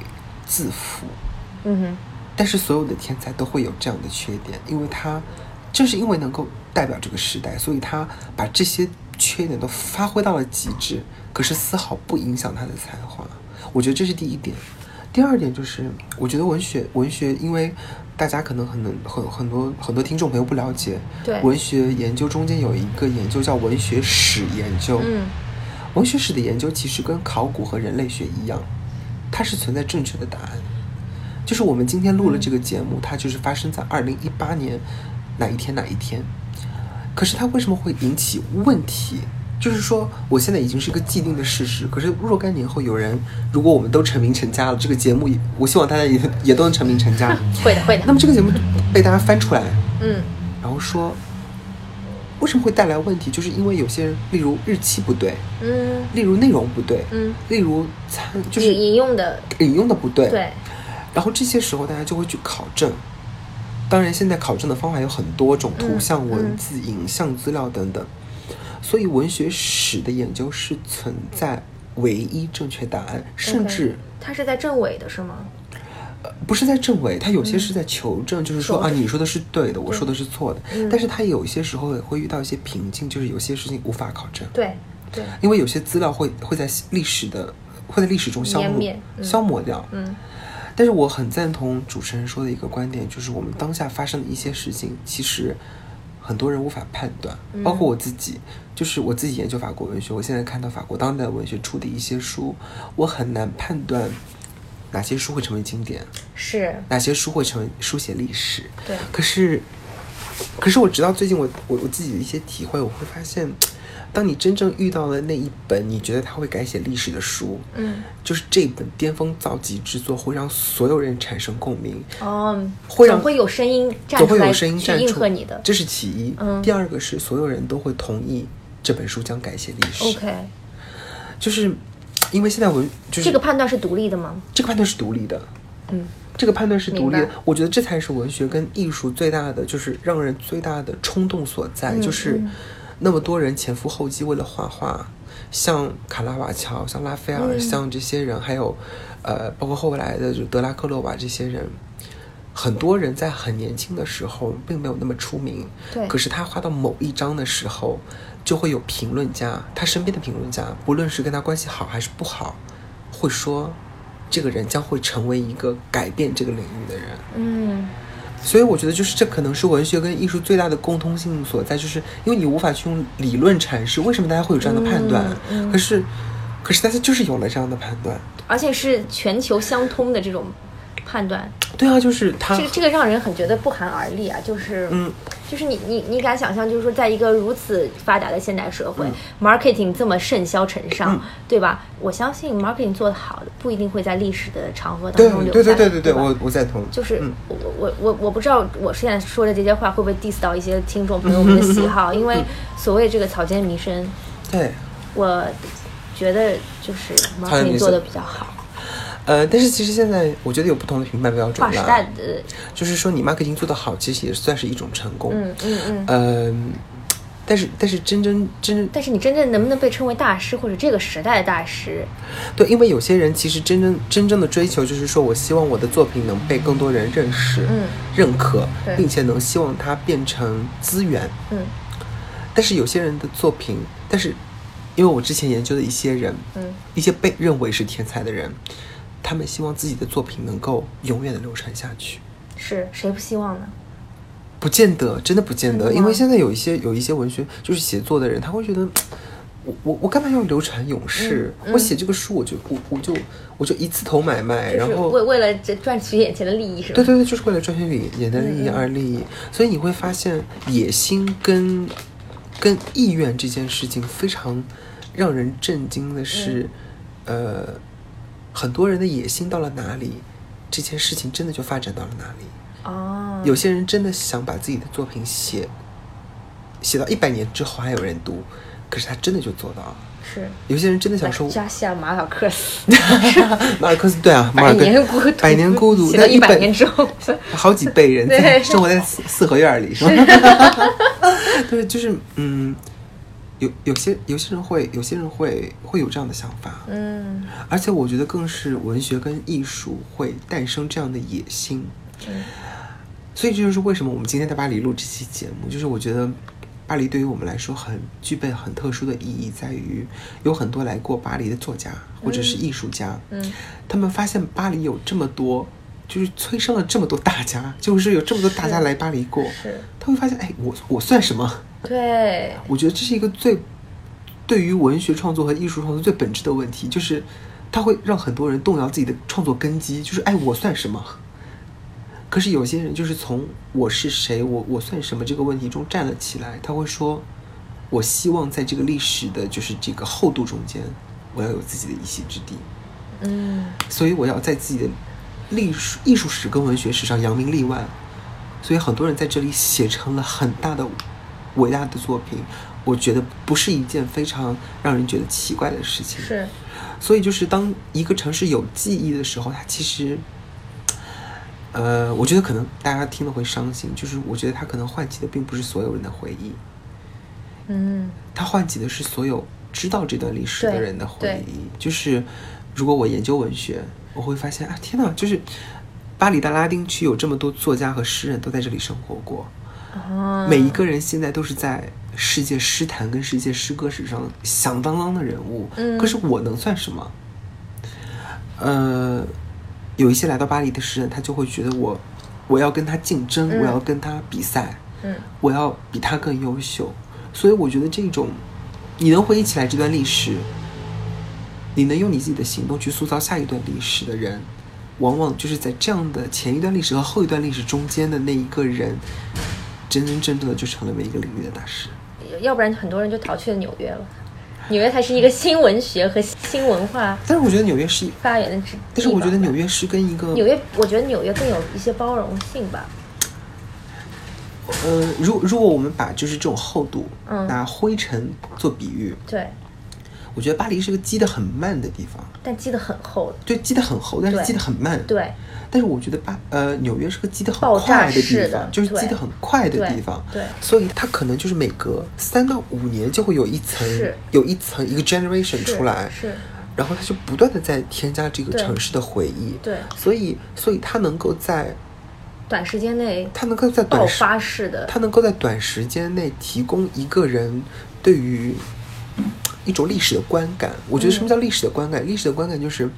自负。嗯哼，但是所有的天才都会有这样的缺点，因为他正是因为能够代表这个时代，所以他把这些缺点都发挥到了极致，可是丝毫不影响他的才华。我觉得这是第一点。第二点就是，我觉得文学文学，因为大家可能很能很很多很多听众朋友不了解，对文学研究中间有一个研究叫文学史研究，嗯文学史的研究其实跟考古和人类学一样，它是存在正确的答案。就是我们今天录了这个节目，它就是发生在二零一八年哪一天哪一天。可是它为什么会引起问题？就是说，我现在已经是一个既定的事实。可是若干年后，有人如果我们都成名成家了，这个节目也，我希望大家也也都能成名成家。会的会的那么这个节目被大家翻出来，嗯然后说为什么会带来问题，就是因为有些人，例如日期不对，嗯例如内容不对，嗯，例如参就是引引用的引用的不对，对，然后这些时候大家就会去考证。当然，现在考证的方法有很多种，图嗯像、文字、影像资料等等。所以，文学史的研究是存在唯一正确答案，甚至它是在政委的是吗？呃不是在证伪，它有些是在求证，就是说啊，你说的是对的，我说的是错的。嗯但是它有些时候也会遇到一些瓶颈，就是有些事情无法考证，对对，因为有些资料会会在历史的会在历史中消磨嗯消磨掉。嗯但是我很赞同主持人说的一个观点，就是我们当下发生的一些事情，其实很多人无法判断，嗯包括我自己。就是我自己研究法国文学，我现在看到法国当代文学出的一些书，我很难判断哪些书会成为经典，是，哪些书会成为书写历史。对可是，可是我直到最近我我我自己的一些体会，我会发现，当你真正遇到了那一本你觉得他会改写历史的书，嗯就是这本巅峰造极之作会让所有人产生共鸣，哦，会让总会有声音站出来总会有声音去站出应和你的。这是其一。嗯第二个是所有人都会同意这本书将改写历史。OK，就是因为现在文就是这个判断是独立的吗？这个判断是独立的，嗯这个判断是独立的。我觉得这才是文学跟艺术最大的，就是让人最大的冲动所在，嗯就是嗯那么多人前赴后继为了画画，像卡拉瓦乔、像拉斐尔、嗯像这些人，还有呃，包括后来的就德拉克洛瓦这些人。很多人在很年轻的时候并没有那么出名，对可是他画到某一张的时候，就会有评论家，他身边的评论家，不论是跟他关系好还是不好，会说这个人将会成为一个改变这个领域的人。嗯所以我觉得，就是这可能是文学跟艺术最大的共通性所在，就是因为你无法去用理论阐释为什么大家会有这样的判断，嗯嗯可是，可是大家就是有了这样的判断。而且是全球相通的这种判断，对啊，就是他这，个这个让人很觉得不寒而栗啊！就是，嗯，就是你你你敢想象，就是说，在一个如此发达的现代社会、嗯。m a r k e t i n g 这么甚嚣尘上，嗯。对吧？我相信 marketing 做得好的，不一定会在历史的长河当中留对下对，对对对我我赞同，就是嗯。我我我我不知道我现在说的这些话会不会 diss 到一些听众朋友们的喜 好，因为所谓这个草间弥生，对，我觉得就是 marketing 做的比较好，呃，但是其实现在我觉得有不同的评判标准划时代，的，就是说你 marketing 做得好，其实也算是一种成功，嗯嗯嗯。嗯，但是但是真真真正但是你真正能不能被称为大师，或者这个时代的大师？对，因为有些人其实真正真正的追求就是说我希望我的作品能被更多人认识、嗯认可，并且能希望它变成资源。嗯但是有些人的作品，但是因为我之前研究的一些人，嗯一些被认为是天才的人，他们希望自己的作品能够永远的流传下去。是谁不希望呢？不见得，真的不见得，因为现在有一些有一些文学就是写作的人，他会觉得，我我我干嘛要流传永世？嗯嗯我写这个书，我就我我就我就一次头买卖，然后为为了这赚取眼前的利益，是吧？对对对，就是为了赚取眼眼的利益而利益，所以你会发现野心跟跟意愿这件事情非常让人震惊的是，嗯呃，很多人的野心到了哪里，这件事情真的就发展到了哪里。哦，有些人真的想把自己的作品写写到一百年之后还有人读，可是他真的就做到了。是有些人真的想说，加西亚马尔克斯，马尔克斯对啊，马百尔克年孤独，百年孤独，写到一百年之后，好几辈人在生活在四四合院里，是吧？对，就是嗯，有有些有些人会，有些人会会有这样的想法，嗯。而且我觉得更是文学跟艺术会诞生这样的野心。嗯所以这就是为什么我们今天在巴黎录这期节目，就是我觉得巴黎对于我们来说很具备很特殊的意义，在于有很多来过巴黎的作家或者是艺术家，嗯。他们发现巴黎有这么多，就是催生了这么多大家，就是有这么多大家来巴黎过，他会发现，哎，我我算什么？对，我觉得这是一个最对于文学创作和艺术创作最本质的问题，就是它会让很多人动摇自己的创作根基，就是哎，我算什么？可是有些人就是从我是谁，我我算什么这个问题中站了起来，他会说，我希望在这个历史的就是这个厚度中间，我要有自己的一席之地，嗯所以我要在自己的历史艺术史跟文学史上扬名立万。所以很多人在这里写成了很大的、伟大的作品。我觉得不是一件非常让人觉得奇怪的事情。是，所以就是当一个城市有记忆的时候，它其实，呃，我觉得可能大家听了会伤心，就是我觉得它可能唤起的并不是所有人的回忆，嗯，它唤起的是所有知道这段历史的人的回忆。就是如果我研究文学，我会发现啊，天哪，就是巴黎的拉丁区有这么多作家和诗人都在这里生活过，啊，每一个人现在都是在世界诗坛跟世界诗歌史上响当当的人物。嗯可是我能算什么？呃，有一些来到巴黎的诗人，他就会觉得我，我要跟他竞争，嗯我要跟他比赛，嗯我要比他更优秀。所以我觉得这种，你能回忆起来这段历史，你能用你自己的行动去塑造下一段历史的人，往往就是在这样的前一段历史和后一段历史中间的那一个人，真真正正的就成了每一个领域的大师。要不然很多人就逃去了纽约了。纽约才是一个新文学和新文化但是我觉得纽约是，发源的地但是我觉得纽约是跟一个纽约，我觉得纽约更有一些包容性吧。呃，如如果我们把就是这种厚度，嗯拿灰尘做比喻，对，我觉得巴黎是个积得很慢的地方，但积得很厚。对，积得很厚，但是积得很慢，。对，但是我觉得巴呃纽约是个积得很快的地方，就是积得很快的地方，对所以它可能就是每隔三到五年就会有一层有一层一个 generation 出来，是，然后它就不断的在添加这个城市的回忆，对所以所以它能够在短时间内它能够在爆短时发式的，它能够在短时间内提供一个人对于一种历史的观感。我觉得什么叫历史的观感？历史的观感就是，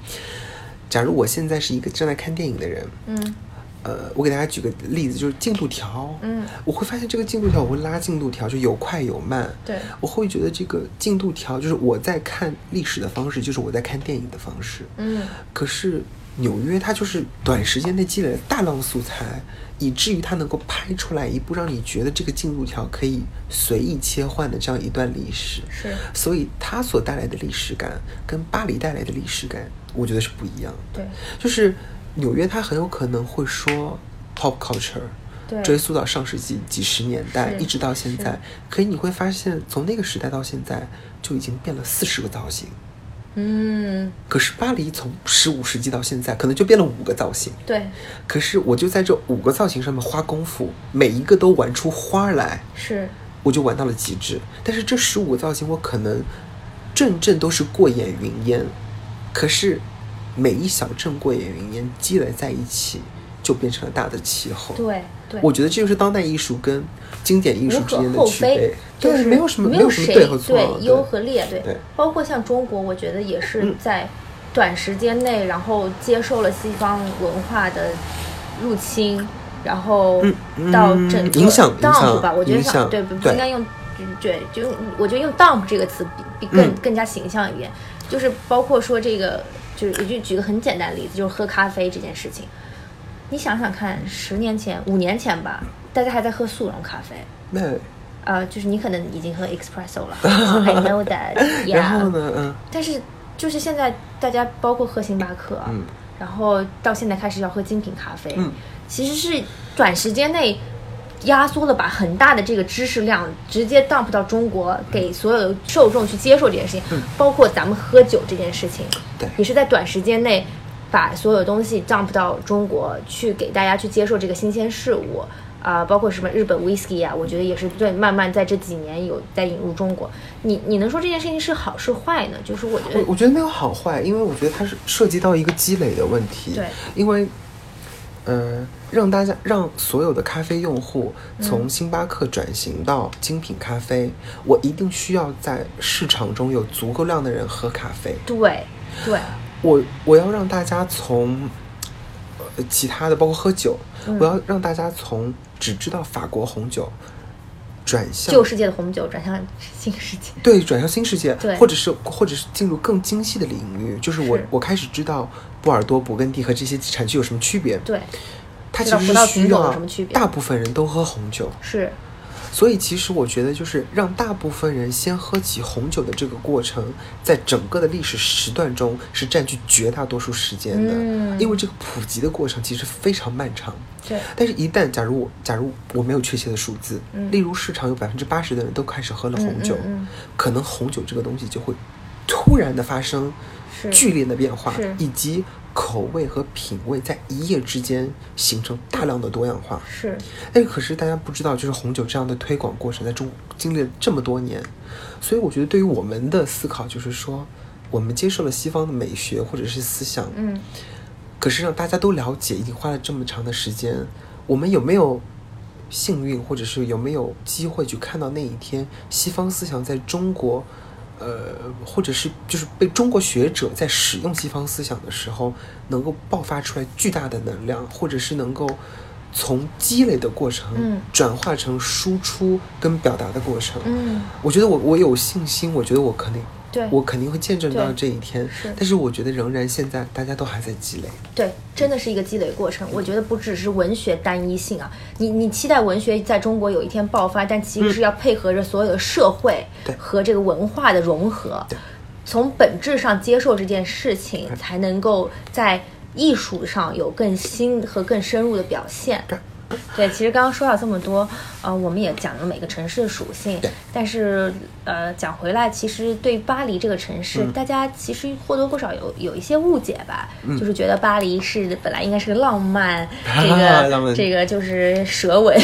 假如我现在是一个正在看电影的人，嗯。呃，我给大家举个例子，就是进度条，嗯，我会发现这个进度条，我会拉进度条，就有快有慢，对。我会觉得这个进度条就是我在看历史的方式，就是我在看电影的方式，嗯。可是纽约它就是短时间内积累了大量素材，以至于它能够拍出来一部让你觉得这个进度条可以随意切换的这样一段历史。是所以它所带来的历史感跟巴黎带来的历史感，我觉得是不一样的。对就是纽约，它很有可能会说 pop culture。对追溯到上世纪几十年代，一直到现在，可以你会发现，从那个时代到现在，就已经变了四十个造型。嗯可是巴黎从十五世纪到现在，可能就变了五个造型。对可是我就在这五个造型上面花功夫，每一个都玩出花来，是我就玩到了极致。但是这十五个造型，我可能阵阵都是过眼云烟，可是每一小阵过眼云烟积累在一起，就变成了大的气候。对对，我觉得这就是当代艺术跟经典艺术之间的厚区别非。，就，是没有什么没什么谁对和错，对优和劣，对对包括像中国，我觉得也是嗯在短时间内，然后接受了西方文化的入侵，然后到整个影响影 dump 吧，我觉得像对不应该用对，就我觉得用 dump 这个词比比更、嗯更加形象一点，就是包括说这个，就是我就举个很简单的例子，就是喝咖啡这件事情。你想想看，十年前、五年前吧，大家还在喝速溶咖啡，那。呃，就是你可能已经喝 espresso 了，I know that，然后。呢，嗯。但是就是现在大家包括喝星巴克，嗯然后到现在开始要喝精品咖啡，嗯其实是短时间内压缩了把很大的这个知识量直接 dump 到中国，给所有的受众去接受这件事情，嗯。包括咱们喝酒这件事情，对。也是在短时间内把所有东西 dump 到中国去，给大家去接受这个新鲜事物。啊、包括什么日本 whisky 啊，我觉得也是对，慢慢在这几年有在引入中国。你你能说这件事情是好是坏呢？就是我觉得我我觉得没有好坏，因为我觉得它是涉及到一个积累的问题。对，因为，呃，让大家让所有的咖啡用户从星巴克转型到精品咖啡，我一定需要在市场中有足够量的人喝咖啡。对对我我要让大家从呃其他的，包括喝酒，嗯我要让大家从只知道法国红酒转向旧世界的红酒转向新世界。对，转向新世界，或者是或者是进入更精细的领域，就是我是我开始知道波尔多、勃艮第和这些产区有什么区别。对，它其实是需要大部分人都喝红酒，是所以其实我觉得，就是让大部分人先喝起红酒的这个过程，在整个的历史时段中是占据绝大多数时间的，嗯。因为这个普及的过程其实非常漫长。对，但是，一旦假如我假如我没有确切的数字，嗯。例如市场有百分之八十的人都开始喝了红酒，可能红酒这个东西就会突然的发生剧烈的变化，以及口味和品味在一夜之间形成大量的多样化。是，但是可是大家不知道，就是红酒这样的推广过程在中经历了这么多年，所以我觉得对于我们的思考就是说，我们接受了西方的美学或者是思想，嗯，可是让大家都了解，已经花了这么长的时间，我们有没有幸运，或者是有没有机会去看到那一天，西方思想在中国，呃，或者是就是被中国学者在使用西方思想的时候，能够爆发出来巨大的能量，或者是能够从积累的过程，嗯转化成输出跟表达的过程，嗯，我觉得我我有信心，我觉得我肯定。对。我肯定会见证到这一天。是，但是我觉得仍然现在大家都还在积累。对，真的是一个积累过程。我觉得不只是文学单一性啊，你你期待文学在中国有一天爆发，但其实是要配合着所有的社会和这个文化的融合对，从本质上接受这件事情，才能够在艺术上有更新和更深入的表现。对，其实刚刚说到这么多，呃，我们也讲了每个城市的属性，但是呃，讲回来，其实对巴黎这个城市，嗯大家其实或多或少有有一些误解吧，就是觉得巴黎是本来应该是个浪漫，这个这个就是舌吻，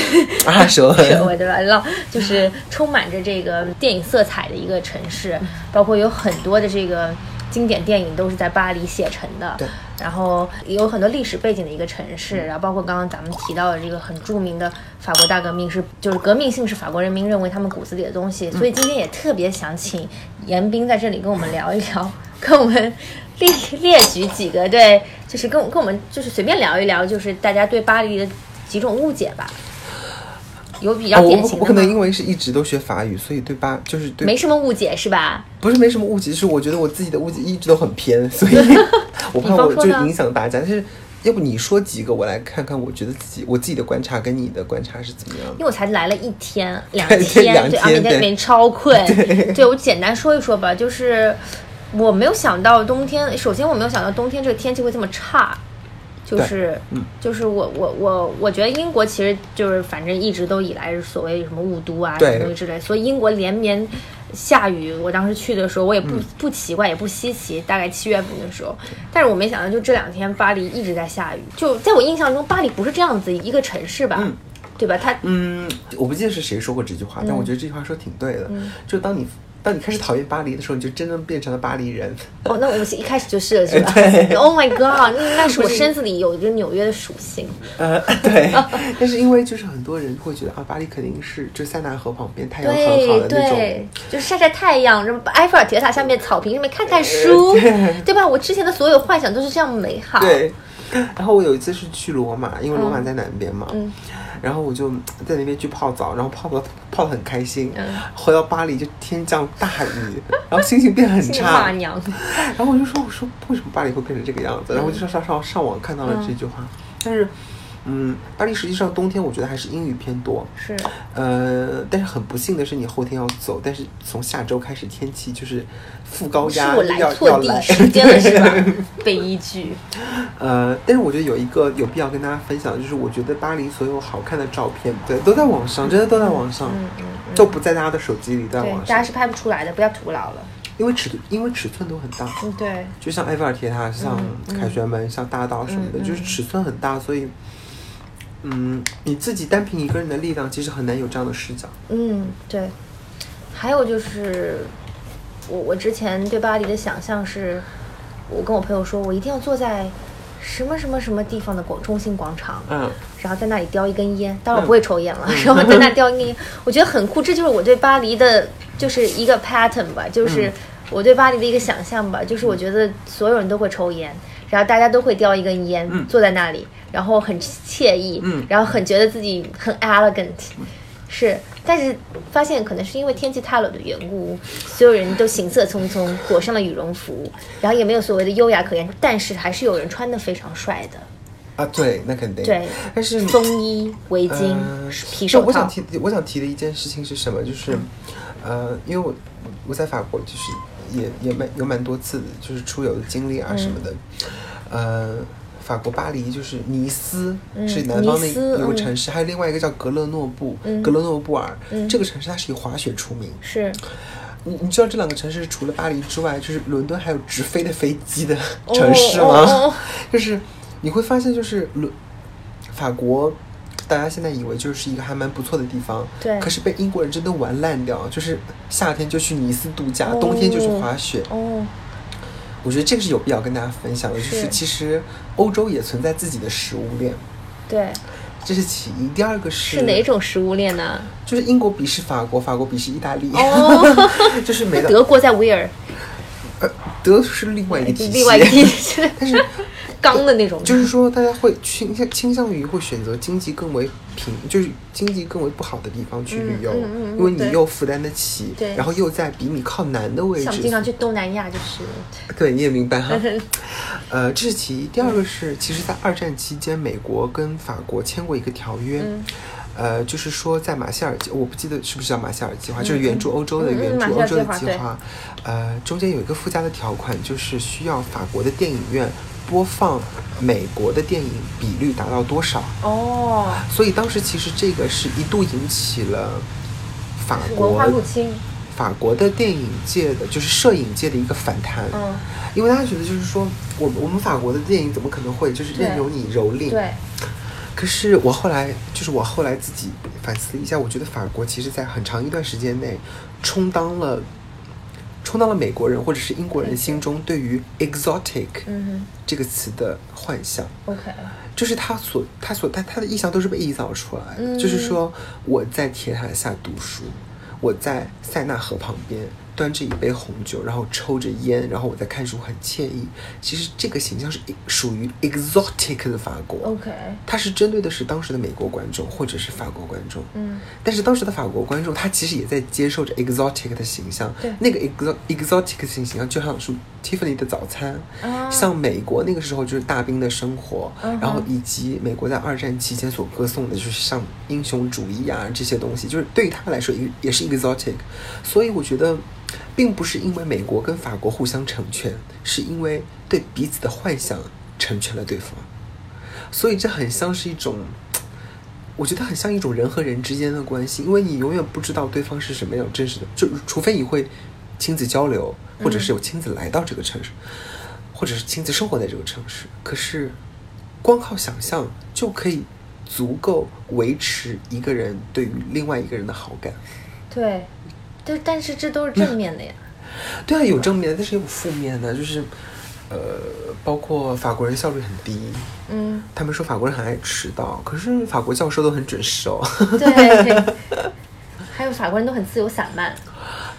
啊，舌 吻舌吻对吧？浪就是充满着这个电影色彩的一个城市，包括有很多的这个经典电影都是在巴黎写成的。对。然后有很多历史背景的一个城市，然后包括刚刚咱们提到的这个很著名的法国大革命是，就是革命性是法国人民认为他们骨子里的东西，所以今天也特别想请严彬在这里跟我们聊一聊，跟我们列列举几个对，就是跟我跟我们就是随便聊一聊，就是大家对巴黎的几种误解吧。有比较典型的我可能因为是一直都学法语，所以对巴就是对没什么误解是吧？不是没什么误解，是我觉得我自己的误解一直都很偏，所以 我怕我就影响大家。但是要不你说几个，我来看看，我觉得自己我自己的观察跟你的观察是怎么样的。因为我才来了一天两天，对，而且天每天超困。对我简单说一说吧，就是我没有想到冬天，首先我没有想到冬天这个天气会这么差。就是，嗯就是我我我我觉得英国其实就是反正一直都以来是所谓什么雾都啊什么东西之类，所以英国连绵下雨，我当时去的时候我也不、不奇怪也不稀奇，大概七月份的时候，但是我没想到就这两天巴黎一直在下雨，就在我印象中巴黎不是这样子一个城市吧，对吧？它嗯，我不记得是谁说过这句话，但我觉得这句话说挺对的。就当你当你开始讨厌巴黎的时候，你就真正变成了巴黎人。哦，那我们一开始就是了，是吧？Oh my god，那那是我身子里有一个纽约的属性。呃，对，但是因为就是很多人会觉得啊，巴黎肯定是就塞纳河旁边太阳很好对的那种对，就是晒晒太阳，然后埃菲尔铁塔下面草坪上面看看书，对吧？我之前的所有幻想都是这样美好。对，然后我有一次是去罗马，因为罗马在南边嘛，嗯然后我就在那边去泡澡，然后泡的泡的很开心，嗯回到巴黎就天降大雨，然后心情变很差，娘。然后我就说我说为什么巴黎会变成这个样子？然后我就上上上上网看到了这句话，但是。嗯，巴黎实际上冬天我觉得还是阴雨偏多，是，呃，但是很不幸的是你后天要走，但是从下周开始天气就是副高是压要错要来，地时间了是吧？被依据。呃，但是我觉得有一个有必要跟大家分享，就是我觉得巴黎所有好看的照片，对，都在网上，真的都在网上，嗯嗯嗯都不在大家的手机里，在，网上，大家是拍不出来的，不要徒劳了。因为尺因为尺寸都很大，嗯，对，就像埃菲尔铁塔、像凯旋门、像大道什么的，就是尺寸很大，所以，嗯，你自己单凭一个人的力量，其实很难有这样的视角。嗯，对。还有就是，我我之前对巴黎的想象是，我跟我朋友说，我一定要坐在什么什么什么地方的广中心广场，嗯，然后在那里叼一根烟，当然我不会抽烟了，然后在那叼一根烟，我觉得很酷，这就是我对巴黎的，就是一个 pattern 吧，就是我对巴黎的一个想象吧，就是我觉得所有人都会抽烟，然后大家都会叼一根烟，坐在那里，然后很惬意，嗯然后很觉得自己很 elegant，是，但是发现可能是因为天气太冷的缘故，所有人都行色匆匆，裹上了羽绒服，然后也没有所谓的优雅可言，但是还是有人穿的非常帅的。啊，对，那肯定。对，但是风衣、围巾、呃皮手套我想，提，我想提的一件事情是什么？就是，呃，因为我我在法国就是也也蛮有蛮多次的，就是出游的经历啊什么的。呃，法国巴黎就是尼斯、嗯是南方的一个城市，还有另外一个叫格勒诺布，嗯格勒诺布尔、嗯这个城市它是以滑雪出名。是你你知道这两个城市除了巴黎之外，就是伦敦还有直飞的飞机的城市吗？就是你会发现，就是伦法国，大家现在以为就是一个还蛮不错的地方，对可是被英国人真的玩烂掉，就是夏天就去尼斯度假，哦冬天就去滑雪。哦，我觉得这个是有必要跟大家分享的，就是是其实欧洲也存在自己的食物链，对，这是其一。第二个是是哪？种食物链呢？就是英国鄙视法国，法国鄙视意大利，哦 就是没的。德国在威尔，呃，德是另外一个体系，另外一个 但是钢的那种，就是说，大家会倾向倾向于会选择经济更为平，就是经济更为不好的地方去旅游，因为你又负担得起，然后又在比你靠南的位置像经，常去东南亚，就是对，你也明白哈。嗯 呃，这是其一。第二个是，其实，在二战期间，美国跟法国签过一个条约。嗯呃，就是说，在马歇尔，我不记得是不是叫马歇尔计划，就是援助欧洲的援助欧洲的计划。呃，中间有一个附加的条款，就是需要法国的电影院播放美国的电影比率达到多少。哦，所以当时其实这个是一度引起了法文化入国侵，法国的电影界的就是摄影界的一个反弹。嗯，因为大家觉得就是说，我们我们法国的电影怎么可能会就是任由你蹂躏？。对，可是我后来就是我后来自己反思了一下，我觉得法国其实在很长一段时间内，充当了充当了美国人或者是英国人心中对于 exotic 嗯这个词的幻想。，OK，就是他所他所他他的意象都是被臆造出来的，嗯。就是说我在铁塔下读书，我在塞纳河旁边端着一杯红酒，然后抽着烟，然后我在看书，很惬意。其实这个形象是属于 exotic 的法国 OK，它是针对的是当时的美国观众或者是法国观众。嗯，但是当时的法国观众，他其实也在接受着 exotic 的形象。对那个 exo exotic 的形象就像是 Tiffany 的早餐，啊像美国那个时候就是大兵的生活，嗯然后以及美国在二战期间所歌颂的就是像英雄主义啊这些东西，就是对于他们来说也也是 exotic。所以我觉得，并不是因为美国跟法国互相成全，是因为对彼此的幻想成全了对方。所以这很像是一种，我觉得很像一种人和人之间的关系，因为你永远不知道对方是什么样真实的，就除非你会亲自交流，或者是有亲自来到这个城市，或者是亲自生活在这个城市。可是，光靠想象就可以足够维持一个人对于另外一个人的好感。对，对，但是这都是正面的呀。对啊，有正面的，但是也有负面的，就是呃，包括法国人效率很低。嗯，他们说法国人很爱迟到，可是法国教授都很准时哦。对，还有法国人都很自由散漫，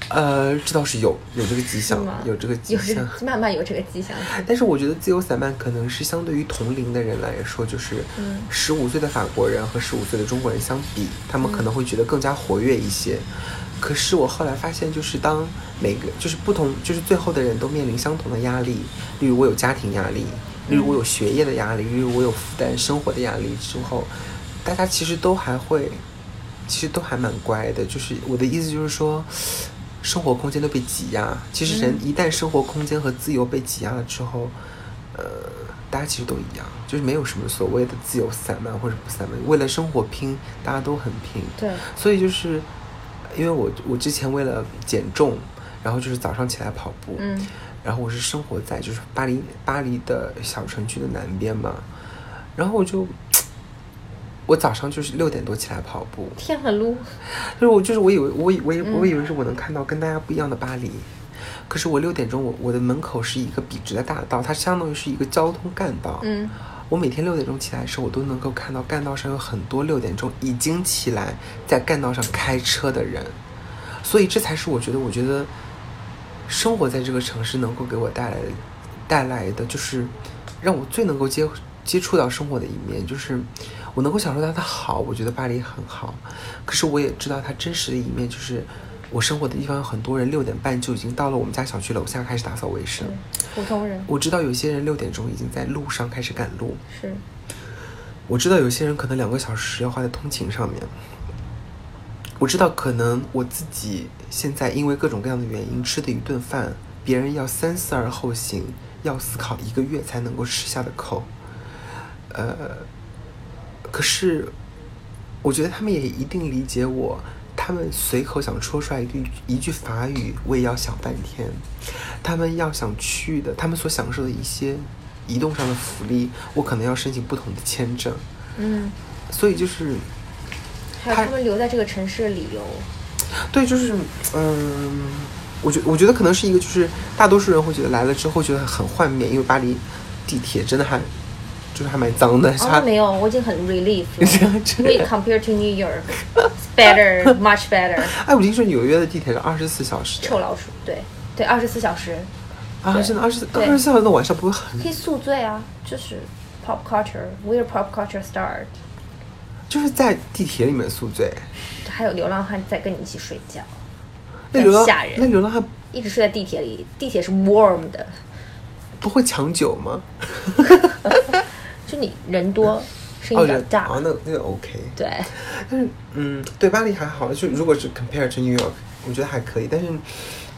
呃，这倒是有有这个迹是象？，有这个迹象。慢慢有这个迹象。但是我觉得自由散漫可能是相对于同龄的人来说，就是嗯十五岁的法国人和十五岁的中国人相比，他们可能会觉得更加活跃一些。可是我后来发现，就是当每个就是不同，就是最后的人都面临相同的压力，例如我有家庭压力，例如我有学业的压力，例如我有负担生活的压力之后，大家其实都还会，其实都还蛮乖的。就是我的意思就是说，生活空间都被挤压。其实人一旦生活空间和自由被挤压了之后，呃，大家其实都一样，就是没有什么所谓的自由散漫或者不散漫。为了生活拼，大家都很拼。对，所以就是因为我我之前为了减重，然后就是早上起来跑步，嗯然后我是生活在就是巴黎巴黎的小城区的南边嘛，然后我就我早上就是六点多起来跑步，天很撸，就是我就是我以为我以我以我以嗯为是我能看到跟大家不一样的巴黎，可是我六点钟我我的门口是一个笔直的大道，它相当于是一个交通干道，嗯。我每天六点钟起来的时候，我都能够看到干道上有很多六点钟已经起来在干道上开车的人，所以这才是我觉得，我觉得生活在这个城市能够给我带来的带来的，就是让我最能够接接触到生活的一面，就是我能够享受到它的好，我觉得巴黎很好。可是我也知道它真实的一面，就是我生活的地方有很多人六点半就已经到了我们家小区楼下开始打扫卫生。普通人我知道有些人六点钟已经在路上开始赶路，是我知道有些人可能两个小时要花在通勤上面。我知道可能我自己现在因为各种各样的原因吃的一顿饭，别人要三思而后行，要思考一个月才能够吃下的口。呃，可是我觉得他们也一定理解我。他们随口想说出来一句一句法语，我也要想半天。他们要想去的，他们所享受的一些移动上的福利，我可能要申请不同的签证。嗯，所以就是还有他们留在这个城市的理由。对，就是嗯，我觉我觉得可能是一个，就是大多数人会觉得来了之后觉得很幻灭，因为巴黎地铁真的还就是还蛮脏的。哦，没有，我已经很 relief 了。因为 compared to New York, better, much better。哎，我听说纽约的地铁是二十四小时。臭老鼠，对对，二十四小时。啊，真的二十二十四小时，那晚上不会很？可以宿醉啊，就是 pop culture，we're pop culture start。就是在地铁里面宿醉。还有流浪汉在跟你一起睡觉，那流浪吓人。那流浪汉一直睡在地铁里，地铁是 warm 的。不会抢酒吗？就你人多，声音比较大。哦，那那个 OK。对。但是，嗯，对巴黎还好，就如果是 compare to New York，我觉得还可以。但是，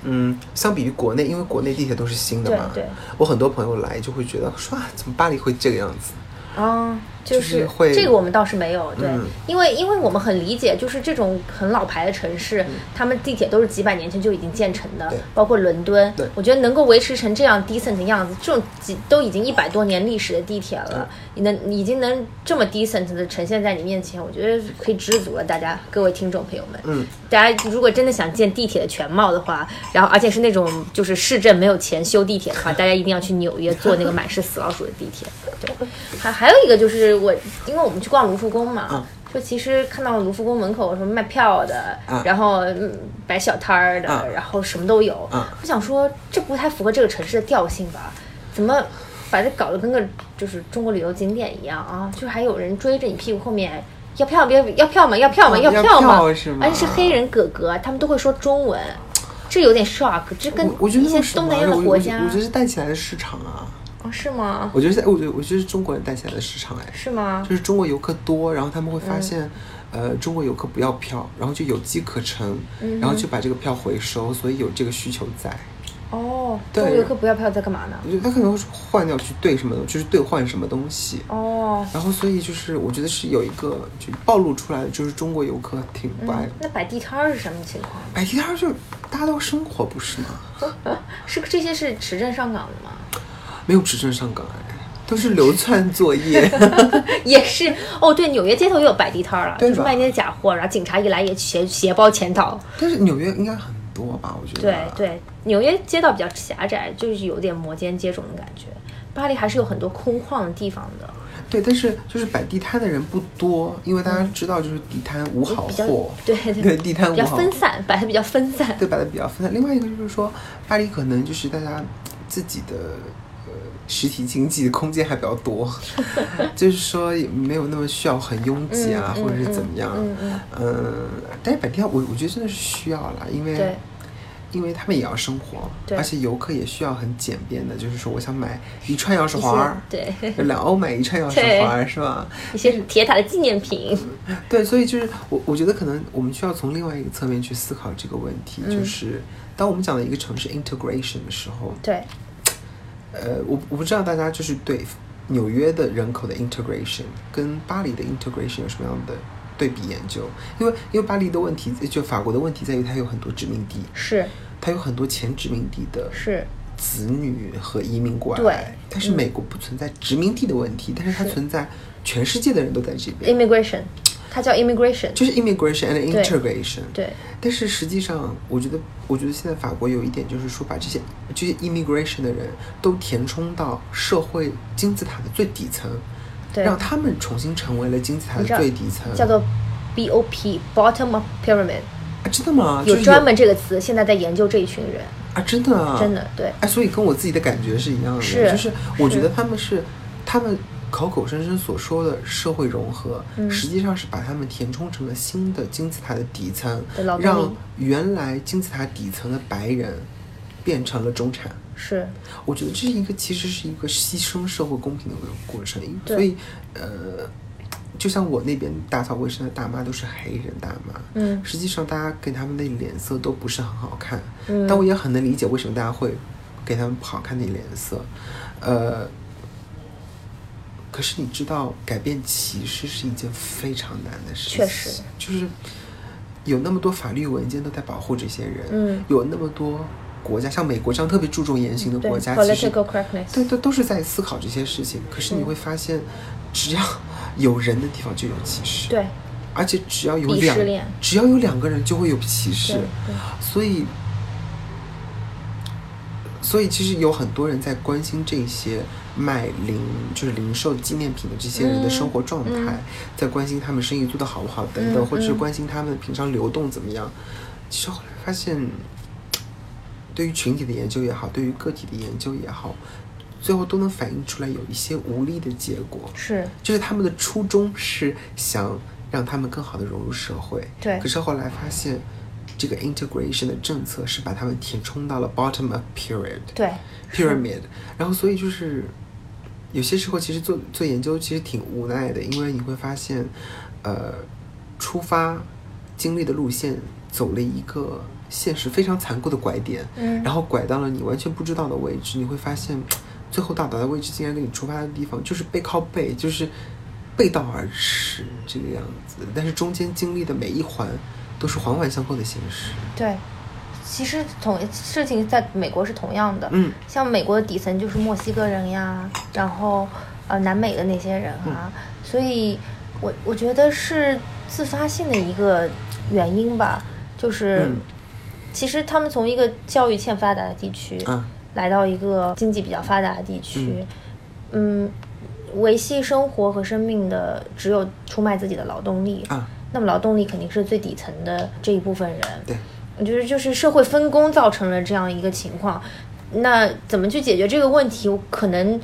嗯，相比于国内，因为国内地铁都是新的嘛，对。我很多朋友来就会觉得说啊，怎么巴黎会这个样子？啊，就是会这个我们倒是没有，对，因为因为我们很理解，就是这种很老牌的城市，他们地铁都是几百年前就已经建成的，包括伦敦，我觉得能够维持成这样 decent 的样子，这种几都已经一百多年历史的地铁了，你能已经能这么 decent 的呈现在你面前，我觉得可以知足了。大家各位听众朋友们，嗯，大家如果真的想见地铁的全貌的话，然后而且是那种就是市政没有钱修地铁的话，大家一定要去纽约坐那个满是死老鼠的地铁，对，还还有一个就是我。因为我们去逛卢浮宫嘛，就其实看到卢浮宫门口什么卖票的，然后摆小摊儿的，然后什么都有。我想说，这不太符合这个城市的调性吧？怎么把这搞得跟个就是中国旅游景点一样啊？就还有人追着你屁股后面要票，别要票吗？要票吗？要票吗？而且是黑人哥哥，他们都会说中文，这有点 shock。这跟一些东南亚的国家，我觉得是带起来的市场啊。哦，是吗？我觉得在，我觉得，我觉得是中国人带起来的市场，哎，是吗？就是中国游客多，然后他们会发现，呃，中国游客不要票，然后就有机可乘，然后就把这个票回收，所以有这个需求在。哦，中国游客不要票在干嘛呢？我觉得他可能会换掉去兑什么，就是兑换什么东西。哦，然后所以就是我觉得是有一个就暴露出来的，就是中国游客挺不爱。那摆地摊是什么情况？摆地摊就大家都生活不是吗？是这些是持证上岗的吗？没有持证上岗哎，都是流窜作业。也是哦，对，纽约街头也有摆地摊了，就是卖那些假货，然后警察一来也携携包潜逃。但是纽约应该很多吧？我觉得。对对，纽约街道比较狭窄，就是有点摩肩接踵的感觉。巴黎还是有很多空旷的地方的。对，但是就是摆地摊的人不多，因为大家知道，就是地摊无好货。对对，地摊比较分散，摆的比较分散。对，摆的比较分散。另外一个就是说，巴黎可能就是大家自己的。实体经济的空间还比较多，就是说也没有那么需要很拥挤啊，或者是怎么样。嗯，但是本地我我觉得真的是需要了，因为因为他们也要生活，而且游客也需要很简便的，就是说我想买一串钥匙环，对，两欧买一串钥匙环是吧？一些铁塔的纪念品。对，所以就是我我觉得可能我们需要从另外一个侧面去思考这个问题，就是当我们讲的一个城市 integration 的时候，对。呃，我我不知道大家就是对纽约的人口的 integration 跟巴黎的 integration 有什么样的对比研究？因为因为巴黎的问题，就法国的问题在于它有很多殖民地，是。它有很多前殖民地的是。子女和移民过来，对。但是美国不存在殖民地的问题，但是它存在全世界的人都在这边。Immigration。它叫 immigration，就是 immigration and integration。对，但是实际上，我觉得，我觉得现在法国有一点就是说，把这些这些 immigration 的人都填充到社会金字塔的最底层，对，让他们重新成为了金字塔的最底层，叫做 BOP，bottom of pyramid。啊，真的吗？有专门这个词，现在在研究这一群人。啊，真的啊，真的，对。哎，所以跟我自己的感觉是一样的，是，就是我觉得他们是他们。口口声声所说的社会融合，实际上是把他们填充成了新的金字塔的底层，让原来金字塔底层的白人变成了中产。是，我觉得这是一个其实是一个牺牲社会公平的过程。所以，呃，就像我那边打扫卫生的大妈都是黑人大妈，嗯。实际上大家给他们的脸色都不是很好看，嗯。但我也很能理解为什么大家会给他们不好看的脸色，呃，可是你知道，改变歧视是一件非常难的事情，确实，就是有那么多法律文件都在保护这些人，嗯。有那么多国家，像美国这样特别注重言行的国家，其实对对，都是在思考这些事情。可是你嗯。会发现，只要有人的地方就有歧视，对，而且只要有两只要有两个人就会有歧视。所以，所以其实有很多人在关心这些卖零就是零售纪念品的这些人的生活状态，在关心他们生意做得好不好等等，嗯或者是嗯。关心他们平常流动怎么样。其实后来发现，对于群体的研究也好，对于个体的研究也好，最后都能反映出来有一些无力的结果。是，就是他们的初衷是想让他们更好的融入社会，对。可是后来发现，这个 integration 的政策是把他们填充到了 bottom of pyramid 对，pyramid，然后所以就是有些时候其实做做研究其实挺无奈的，因为你会发现，呃，出发经历的路线走了一个现实非常残酷的拐点，嗯。然后拐到了你完全不知道的位置，你会发现，最后到达的位置竟然跟你出发的地方就是背靠背，就是背道而驰这个样子。但是中间经历的每一环都是环环相扣的现实。对。其实同事情在美国是同样的，嗯，像美国的底层就是墨西哥人呀，然后呃南美的那些人啊，所以我我觉得是自发性的一个原因吧，就是、嗯。其实他们从一个教育欠发达的地区，啊来到一个经济比较发达的地区，嗯，维系生活和生命的只有出卖自己的劳动力啊，那么劳动力肯定是最底层的这一部分人，对，我觉得就是社会分工造成了这样一个情况。那怎么去解决这个问题？可能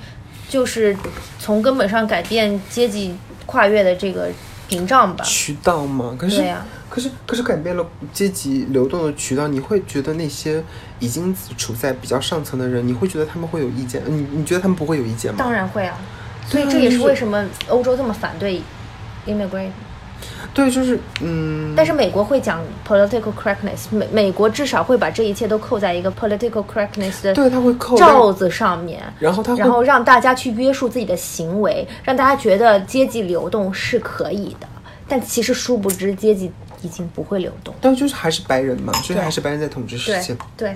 就是从根本上改变阶级跨越的这个屏障吧。渠道嘛，可是、可是可是改变了阶级流动的渠道，你会觉得那些已经处在比较上层的人，你会觉得他们会有意见？你你觉得他们不会有意见吗？当然会啊，所以这也是为什么欧洲这么反对 immigrant。对，就是嗯，但是美国会讲 political correctness，美美国至少会把这一切都扣在一个 political correctness 的对他会扣罩子上面，然后他然后让大家去约束自己的行为，让大家觉得阶级流动是可以的。但其实殊不知，阶级已经不会流动。但就是还是白人嘛，所以还是白人在统治世界。对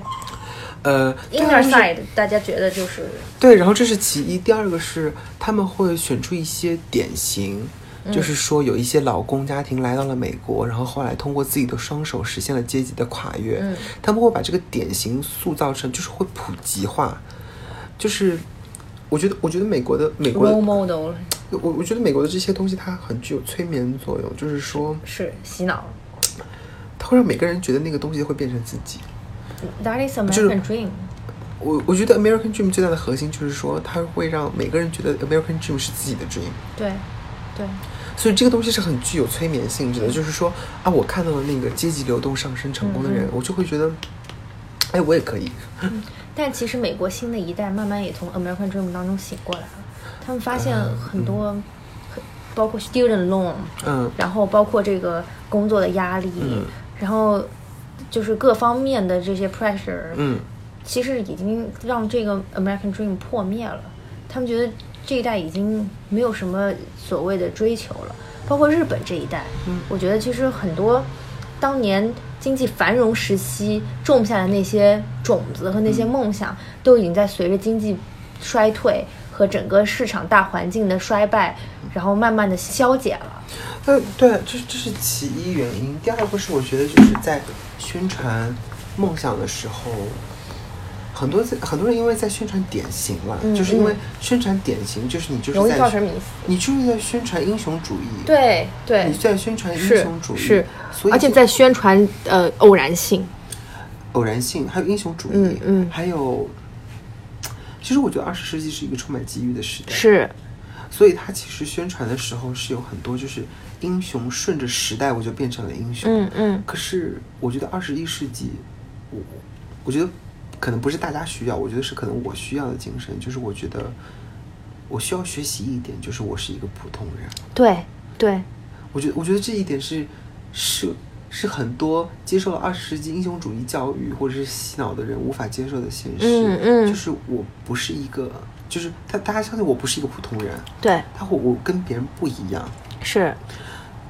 呃，inner 就是 side 大家觉得就是对，然后这是其一，第二个是他们会选出一些典型，嗯就是说有一些老公家庭来到了美国，然后后来通过自己的双手实现了阶级的跨越，嗯他们会把这个典型塑造成，就是会普及化，就是我觉得，我觉得美国的美国的 model 我我觉得美国的这些东西它很具有催眠作用，就是说是洗脑。它会让每个人觉得那个东西会变成自己。That is 就是 American dream。我我觉得 American Dream 最大的核心就是说，它会让每个人觉得 American Dream 是自己的 dream。对对。所以这个东西是很具有催眠性质的，就是说啊，我看到了那个阶级流动上升成功的人，嗯嗯。我就会觉得，哎，我也可以。但其实美国新的一代慢慢也从 American Dream 当中醒过来了，他们发现很多，很包括 student loan，嗯。然后包括这个工作的压力，嗯。然后就是各方面的这些 pressure，嗯，其实已经让这个 American Dream 破灭了。他们觉得这一代已经没有什么所谓的追求了，包括日本这一代，嗯我觉得其实很多当年经济繁荣时期种下的那些种子和那些梦想，都已经在随着经济衰退和整个市场大环境的衰败，然后慢慢的消解了。嗯，对，这这是其一原因。第二个是我觉得就是在宣传梦想的时候，很多在很多人因为在宣传典型了，嗯就是因为嗯。宣传典型，就是你就是容易在造成迷思。你就是在宣传英雄主义。。对对。你在宣传英雄主义，是，所以而且在宣传呃偶然性。偶然性，还有英雄主义，嗯嗯。还有，其实我觉得二十世纪是一个充满机遇的时代，，是，所以它其实宣传的时候是有很多就是英雄顺着时代我就变成了英雄，嗯嗯。可是我觉得二十一世纪，我我觉得可能不是大家需要，我觉得是可能我需要的精神，就是我觉得我需要学习一点，就是我是一个普通人，对对，我觉得，我觉得这一点是是是很多接受了二十世纪英雄主义教育或者是洗脑的人无法接受的现实。嗯嗯。就是我不是一个，就是他大家相信我不是一个普通人，对，他我我跟别人不一样。是，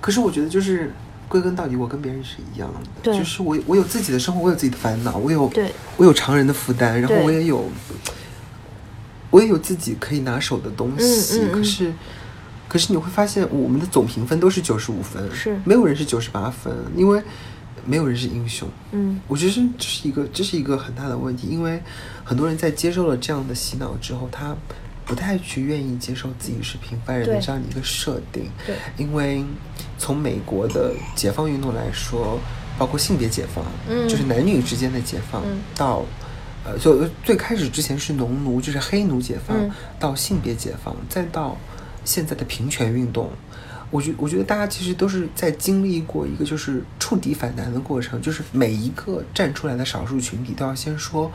可是我觉得就是归根到底，我跟别人是一样的，对就是我我有自己的生活，我有自己的烦恼，我有我有常人的负担，然后我也有我也有自己可以拿手的东西。嗯嗯嗯可是可是你会发现，我们的总评分都是九十五分，是没有人是九十八分，因为没有人是英雄。嗯我觉得这是一个这是一个很大的问题，因为很多人在接受了这样的洗脑之后，他不太去愿意接受自己是平凡人的这样的一个设定。对因为从美国的解放运动来说，包括性别解放，嗯。就是男女之间的解放，嗯。到呃，就最开始之前是农奴，就是黑奴解放，嗯。到性别解放，再到现在的平权运动。我觉我觉得大家其实都是在经历过一个就是触底反弹的过程，就是每一个站出来的少数群体都要先说，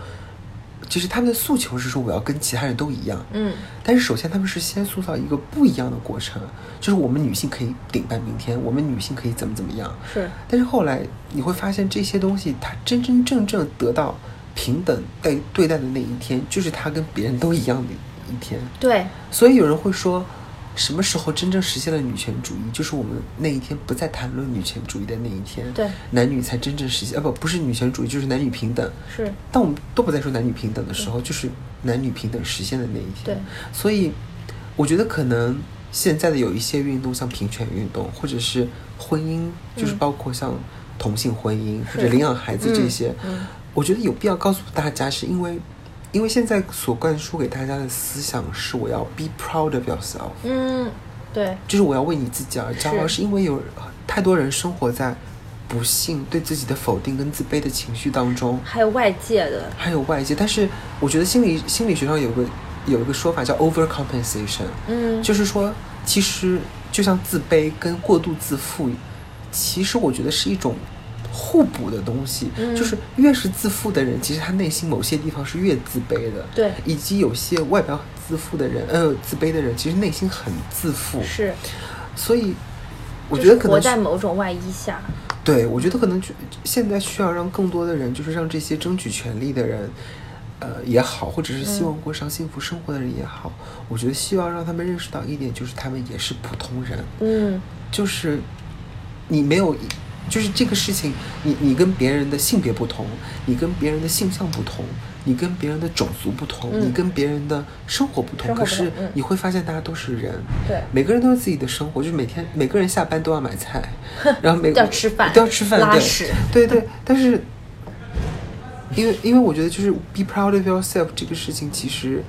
其实他们的诉求是说我要跟其他人都一样，嗯。但是首先他们是先塑造一个不一样的过程，就是我们女性可以顶半明天，我们女性可以怎么怎么样，是，但是后来你会发现这些东西，它真真正正得到平等待对待的那一天，就是他跟别人都一样的一天。对，所以有人会说，什么时候真正实现了女权主义？就是我们那一天不再谈论女权主义的那一天，对男女才真正实现。啊，不，不是女权主义，就是男女平等。是，当我们都不再说男女平等的时候，就是男女平等实现的那一天。对所以我觉得可能现在的有一些运动，像平权运动，或者是婚姻，就是包括像同性婚姻、或者领养孩子这些，嗯嗯我觉得有必要告诉大家，是因为。因为现在所灌输给大家的思想是我要 be proud of yourself，嗯，对，就是我要为你自己而骄傲，是。是因为有太多人生活在不幸、对自己的否定跟自卑的情绪当中，还有外界的，还有外界。但是我觉得心理心理学上有个有一个说法叫 overcompensation，嗯，就是说，其实就像自卑跟过度自负，其实我觉得是一种互补的东西。嗯就是越是自负的人，其实他内心某些地方是越自卑的。对以及有些外表很自负的人，呃，自卑的人，其实内心很自负。是，所以我觉得可能在某种外衣下，对，我觉得可能就现在需要让更多的人，就是让这些争取权利的人，呃也好，或者是希望过上幸福生活的人也好，我觉得希望让他们认识到一点，就是他们也是普通人，嗯，就是你没有，就是这个事情，你你跟别人的性别不同，你跟别人的性向不同。你跟别人的种族不同，嗯。你跟别人的生活不同，可是你会发现大家都是人，对。每个人都有自己的生活，就是每天每个人下班都要买菜，然后每个要吃饭都要吃饭，对。拉屎。对对，但是因为因为我觉得就是 be proud of yourself 这个事情其实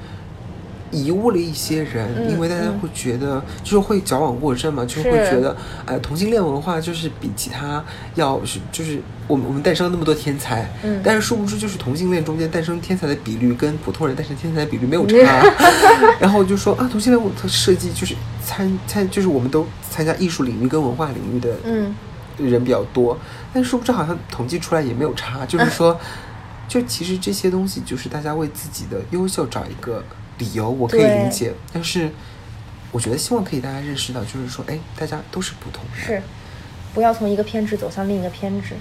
贻误了一些人，嗯因为大家嗯会觉得就是会矫枉过正嘛，就会觉得呃同性恋文化就是比其他要是就是我们我们诞生了那么多天才，嗯。但是殊不知就是同性恋中间诞生天才的比率跟普通人诞生天才的比率没有差，然后就说啊同性恋它设计就是参参就是我们都参加艺术领域跟文化领域的嗯，人比较多，但殊不知好像统计出来也没有差，就是 说，就其实这些东西就是大家为自己的优秀找一个理由，我可以理解，但是我觉得希望可以大家认识到，就是说，哎，大家都是普通人。是，不要从一个偏执走向另一个偏执，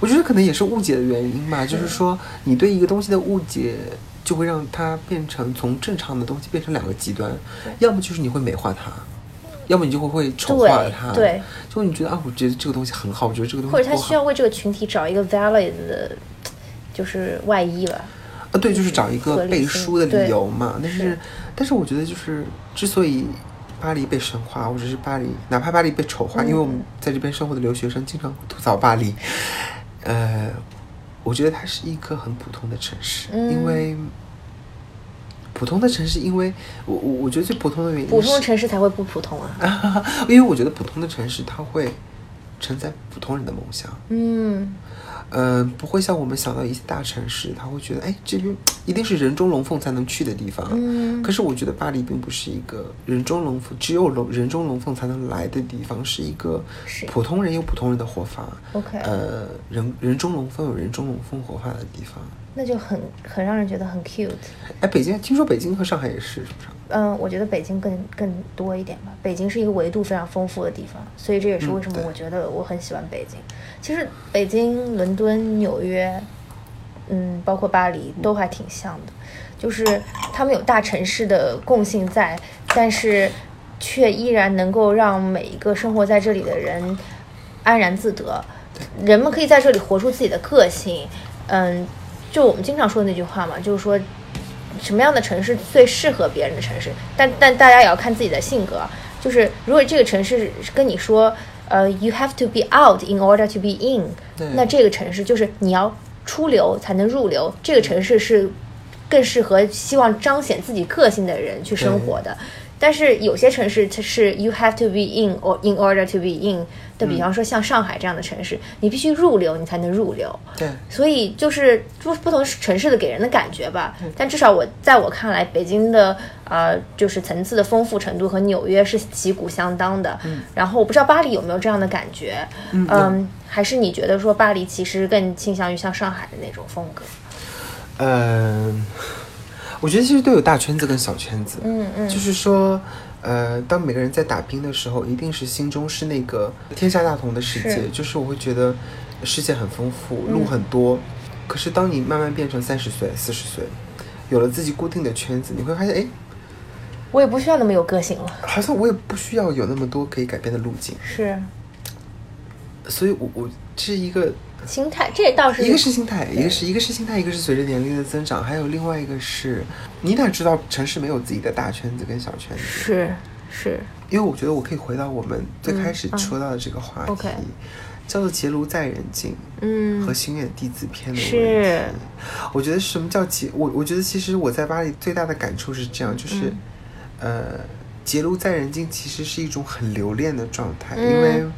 我觉得可能也是误解的原因吧，就是说你对一个东西的误解。就会让它变成从正常的东西变成两个极端，要么就是你会美化它，要么你就会会丑化它。对，就你觉得啊，我觉得这个东西很好，我觉得这个东西或者他需要为这个群体找一个 valid 的，就是外衣吧，啊，对，就是找一个背书的理由嘛。但是是，但是我觉得就是之所以巴黎被神化，或者是巴黎，哪怕巴黎被丑化，因为我们在这边生活的留学生经常会吐槽巴黎。呃，我觉得它是一个很普通的城市，嗯因为普通的城市，因为我我我觉得最普通的原因普通的城市才会不普通啊。因为我觉得普通的城市它会承载普通人的梦想。嗯，呃，不会像我们想到一些大城市，他会觉得，哎，这边一定是人中龙凤才能去的地方。嗯可是我觉得巴黎并不是一个人中龙凤，只有龙人中龙凤才能来的地方，是一个普通人有普通人的活法。OK 呃，人人中龙凤有人中龙凤活法的地方。那就很很让人觉得很 cute。哎，北京听说北京和上海也是，是不是？嗯，我觉得北京更更多一点吧。北京是一个维度非常丰富的地方，所以这也是为什么我觉得我很喜欢北京。其实北京、伦敦、纽约，嗯，包括巴黎都还挺像的，就是他们有大城市的共性在，但是却依然能够让每一个生活在这里的人安然自得。人们可以在这里活出自己的个性，嗯，就我们经常说的那句话嘛，就是说什么样的城市最适合别人的城市，但但大家也要看自己的性格。就是如果这个城市跟你说，呃，you have to be out in order to be in，那这个城市就是你要出流才能入流，这个城市是更适合希望彰显自己个性的人去生活的。但是有些城市它是 you have to be in or in order to be in 的，比方说像上海这样的城市，你必须入流你才能入流。对，所以就是不不同城市的给人的感觉吧。但至少我在我看来，北京的呃就是层次的丰富程度和纽约是旗鼓相当的。然后我不知道巴黎有没有这样的感觉，嗯，还是你觉得说巴黎其实更倾向于像上海的那种风格？嗯，我觉得其实都有大圈子跟小圈子。嗯嗯就是说，呃，当每个人在打拼的时候，一定是心中是那个天下大同的世界。是就是我会觉得世界很丰富，路很多。可是当你慢慢变成三十岁、四十岁，有了自己固定的圈子，你会发现，哎，我也不需要那么有个性了。好像我也不需要有那么多可以改变的路径。是所以我，我这是一个心态，这倒是一个是心态，一个是一个是心态，一个是随着年龄的增长，还有另外一个是，你哪知道城市没有自己的大圈子跟小圈子？是是因为我觉得我可以回到我们最开始嗯说到的这个话题叫做“结庐在人境”嗯和“心远地自偏”的问题。是我觉得什么叫结？我我觉得其实我在巴黎最大的感触是这样，就是，嗯呃，结庐在人境其实是一种很留恋的状态，嗯因为，呃，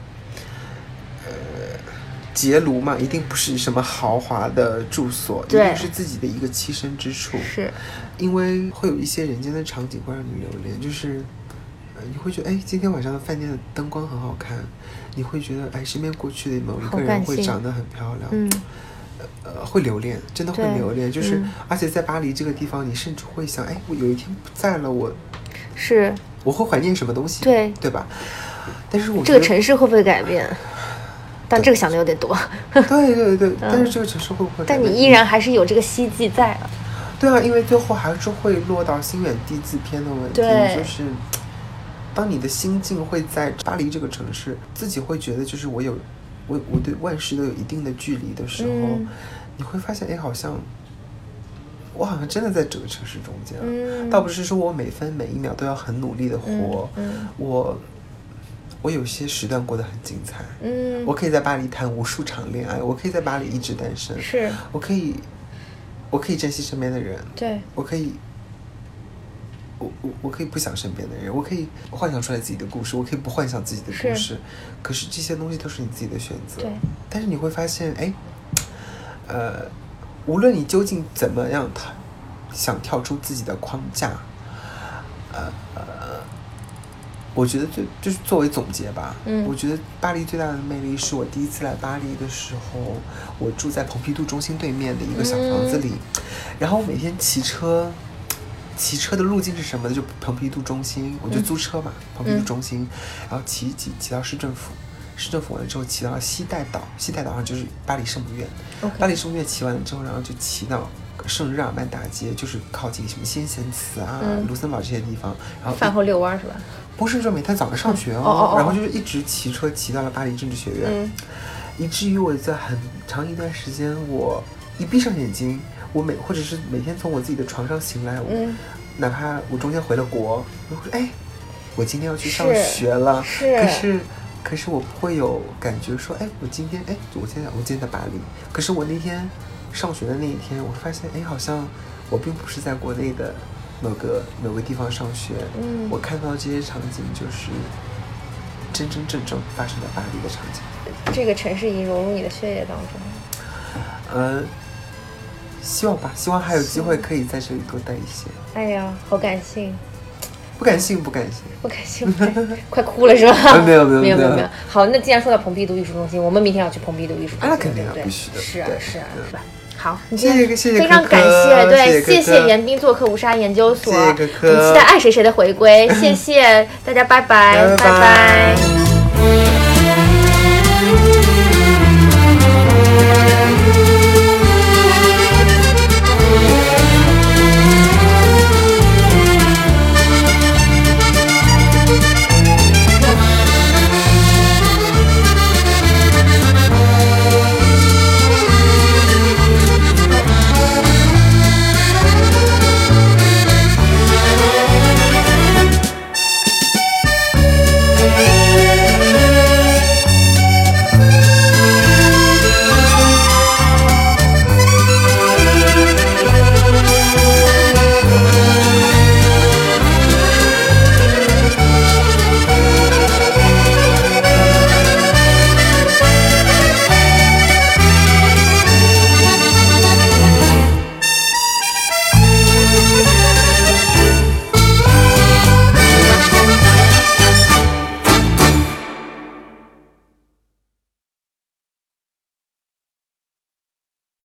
结庐嘛，一定不是什么豪华的住所，一对定是自己的一个栖身之处。是。因为会有一些人间的场景会让你留恋，就是，呃，你会觉得，哎，今天晚上的饭店的灯光很好看，你会觉得，哎，身边过去的某一个人会长得很漂亮，嗯。呃，会留恋，真的会留恋，就是，嗯。而且在巴黎这个地方，你甚至会想，哎，我有一天不在了，我是，我会怀念什么东西，对。对吧？但是我这个城市会不会改变？但这个想的有点多，对对对，但是这个城市会不会但？你依然还是有这个希冀在了。对啊，因为最后还是会落到心远地自偏的问题，就是当你的心境会在巴黎这个城市，自己会觉得就是我有我我对万事都有一定的距离的时候，嗯。你会发现，哎，好像我好像真的在这个城市中间，嗯。倒不是说我每分每一秒都要很努力的活，我我有些时段过得很精彩，嗯，我可以在巴黎谈无数场恋爱，我可以在巴黎一直单身，是。我可以，我可以珍惜身边的人，对，我可以，我我我可以不想身边的人，我可以幻想出来自己的故事，我可以不幻想自己的故事，可是这些东西都是你自己的选择。对，但是你会发现，哎，呃，无论你究竟怎么样，他想跳出自己的框架，呃呃，我觉得最就是作为总结吧，嗯我觉得巴黎最大的魅力是我第一次来巴黎的时候，我住在蓬皮杜中心对面的一个小房子里，然后我每天骑车。骑车的路径是什么呢？就蓬皮杜中心，我就租车嘛，蓬皮杜中心，然后骑骑骑到市政府，市政府完了之后骑到了西带岛，西带岛上就是巴黎圣母院巴黎圣母院骑完了之后，然后就骑到圣日耳曼大街，就是靠近什么先贤祠啊、嗯卢森堡这些地方，然后饭后遛弯儿是吧？不是说每天早上上学哦，哦哦哦。然后就是一直骑车骑到了巴黎政治学院，嗯。以至于我在很长一段时间，我一闭上眼睛，我每或者是每天从我自己的床上醒来，我、嗯。哪怕我中间回了国，我会说哎，我今天要去上学了，是可是可是我不会有感觉说，哎，我今天哎，我现在我今天在巴黎，可是我那天上学的那一天，我发现哎，好像我并不是在国内的某个某个地方上学，嗯我看到这些场景就是真真正正发生在巴黎的场景。这个城市已经融入你的血液当中。呃，希望吧，希望还有机会可以在这里多待一些。哎呀，好感性，不感性，不感性。不感性，快哭了是吧？啊没有没有没有没有没有。好，那既然说到蓬皮杜艺术中心，我们明天要去蓬皮杜艺术中心，啊那肯定啊必须的是啊是啊是吧？好，谢谢谢谢非常感谢，对，谢谢严斌做客无沙研究所，谢谢可可我们期待爱谁谁的回归，谢谢大家，拜拜。拜拜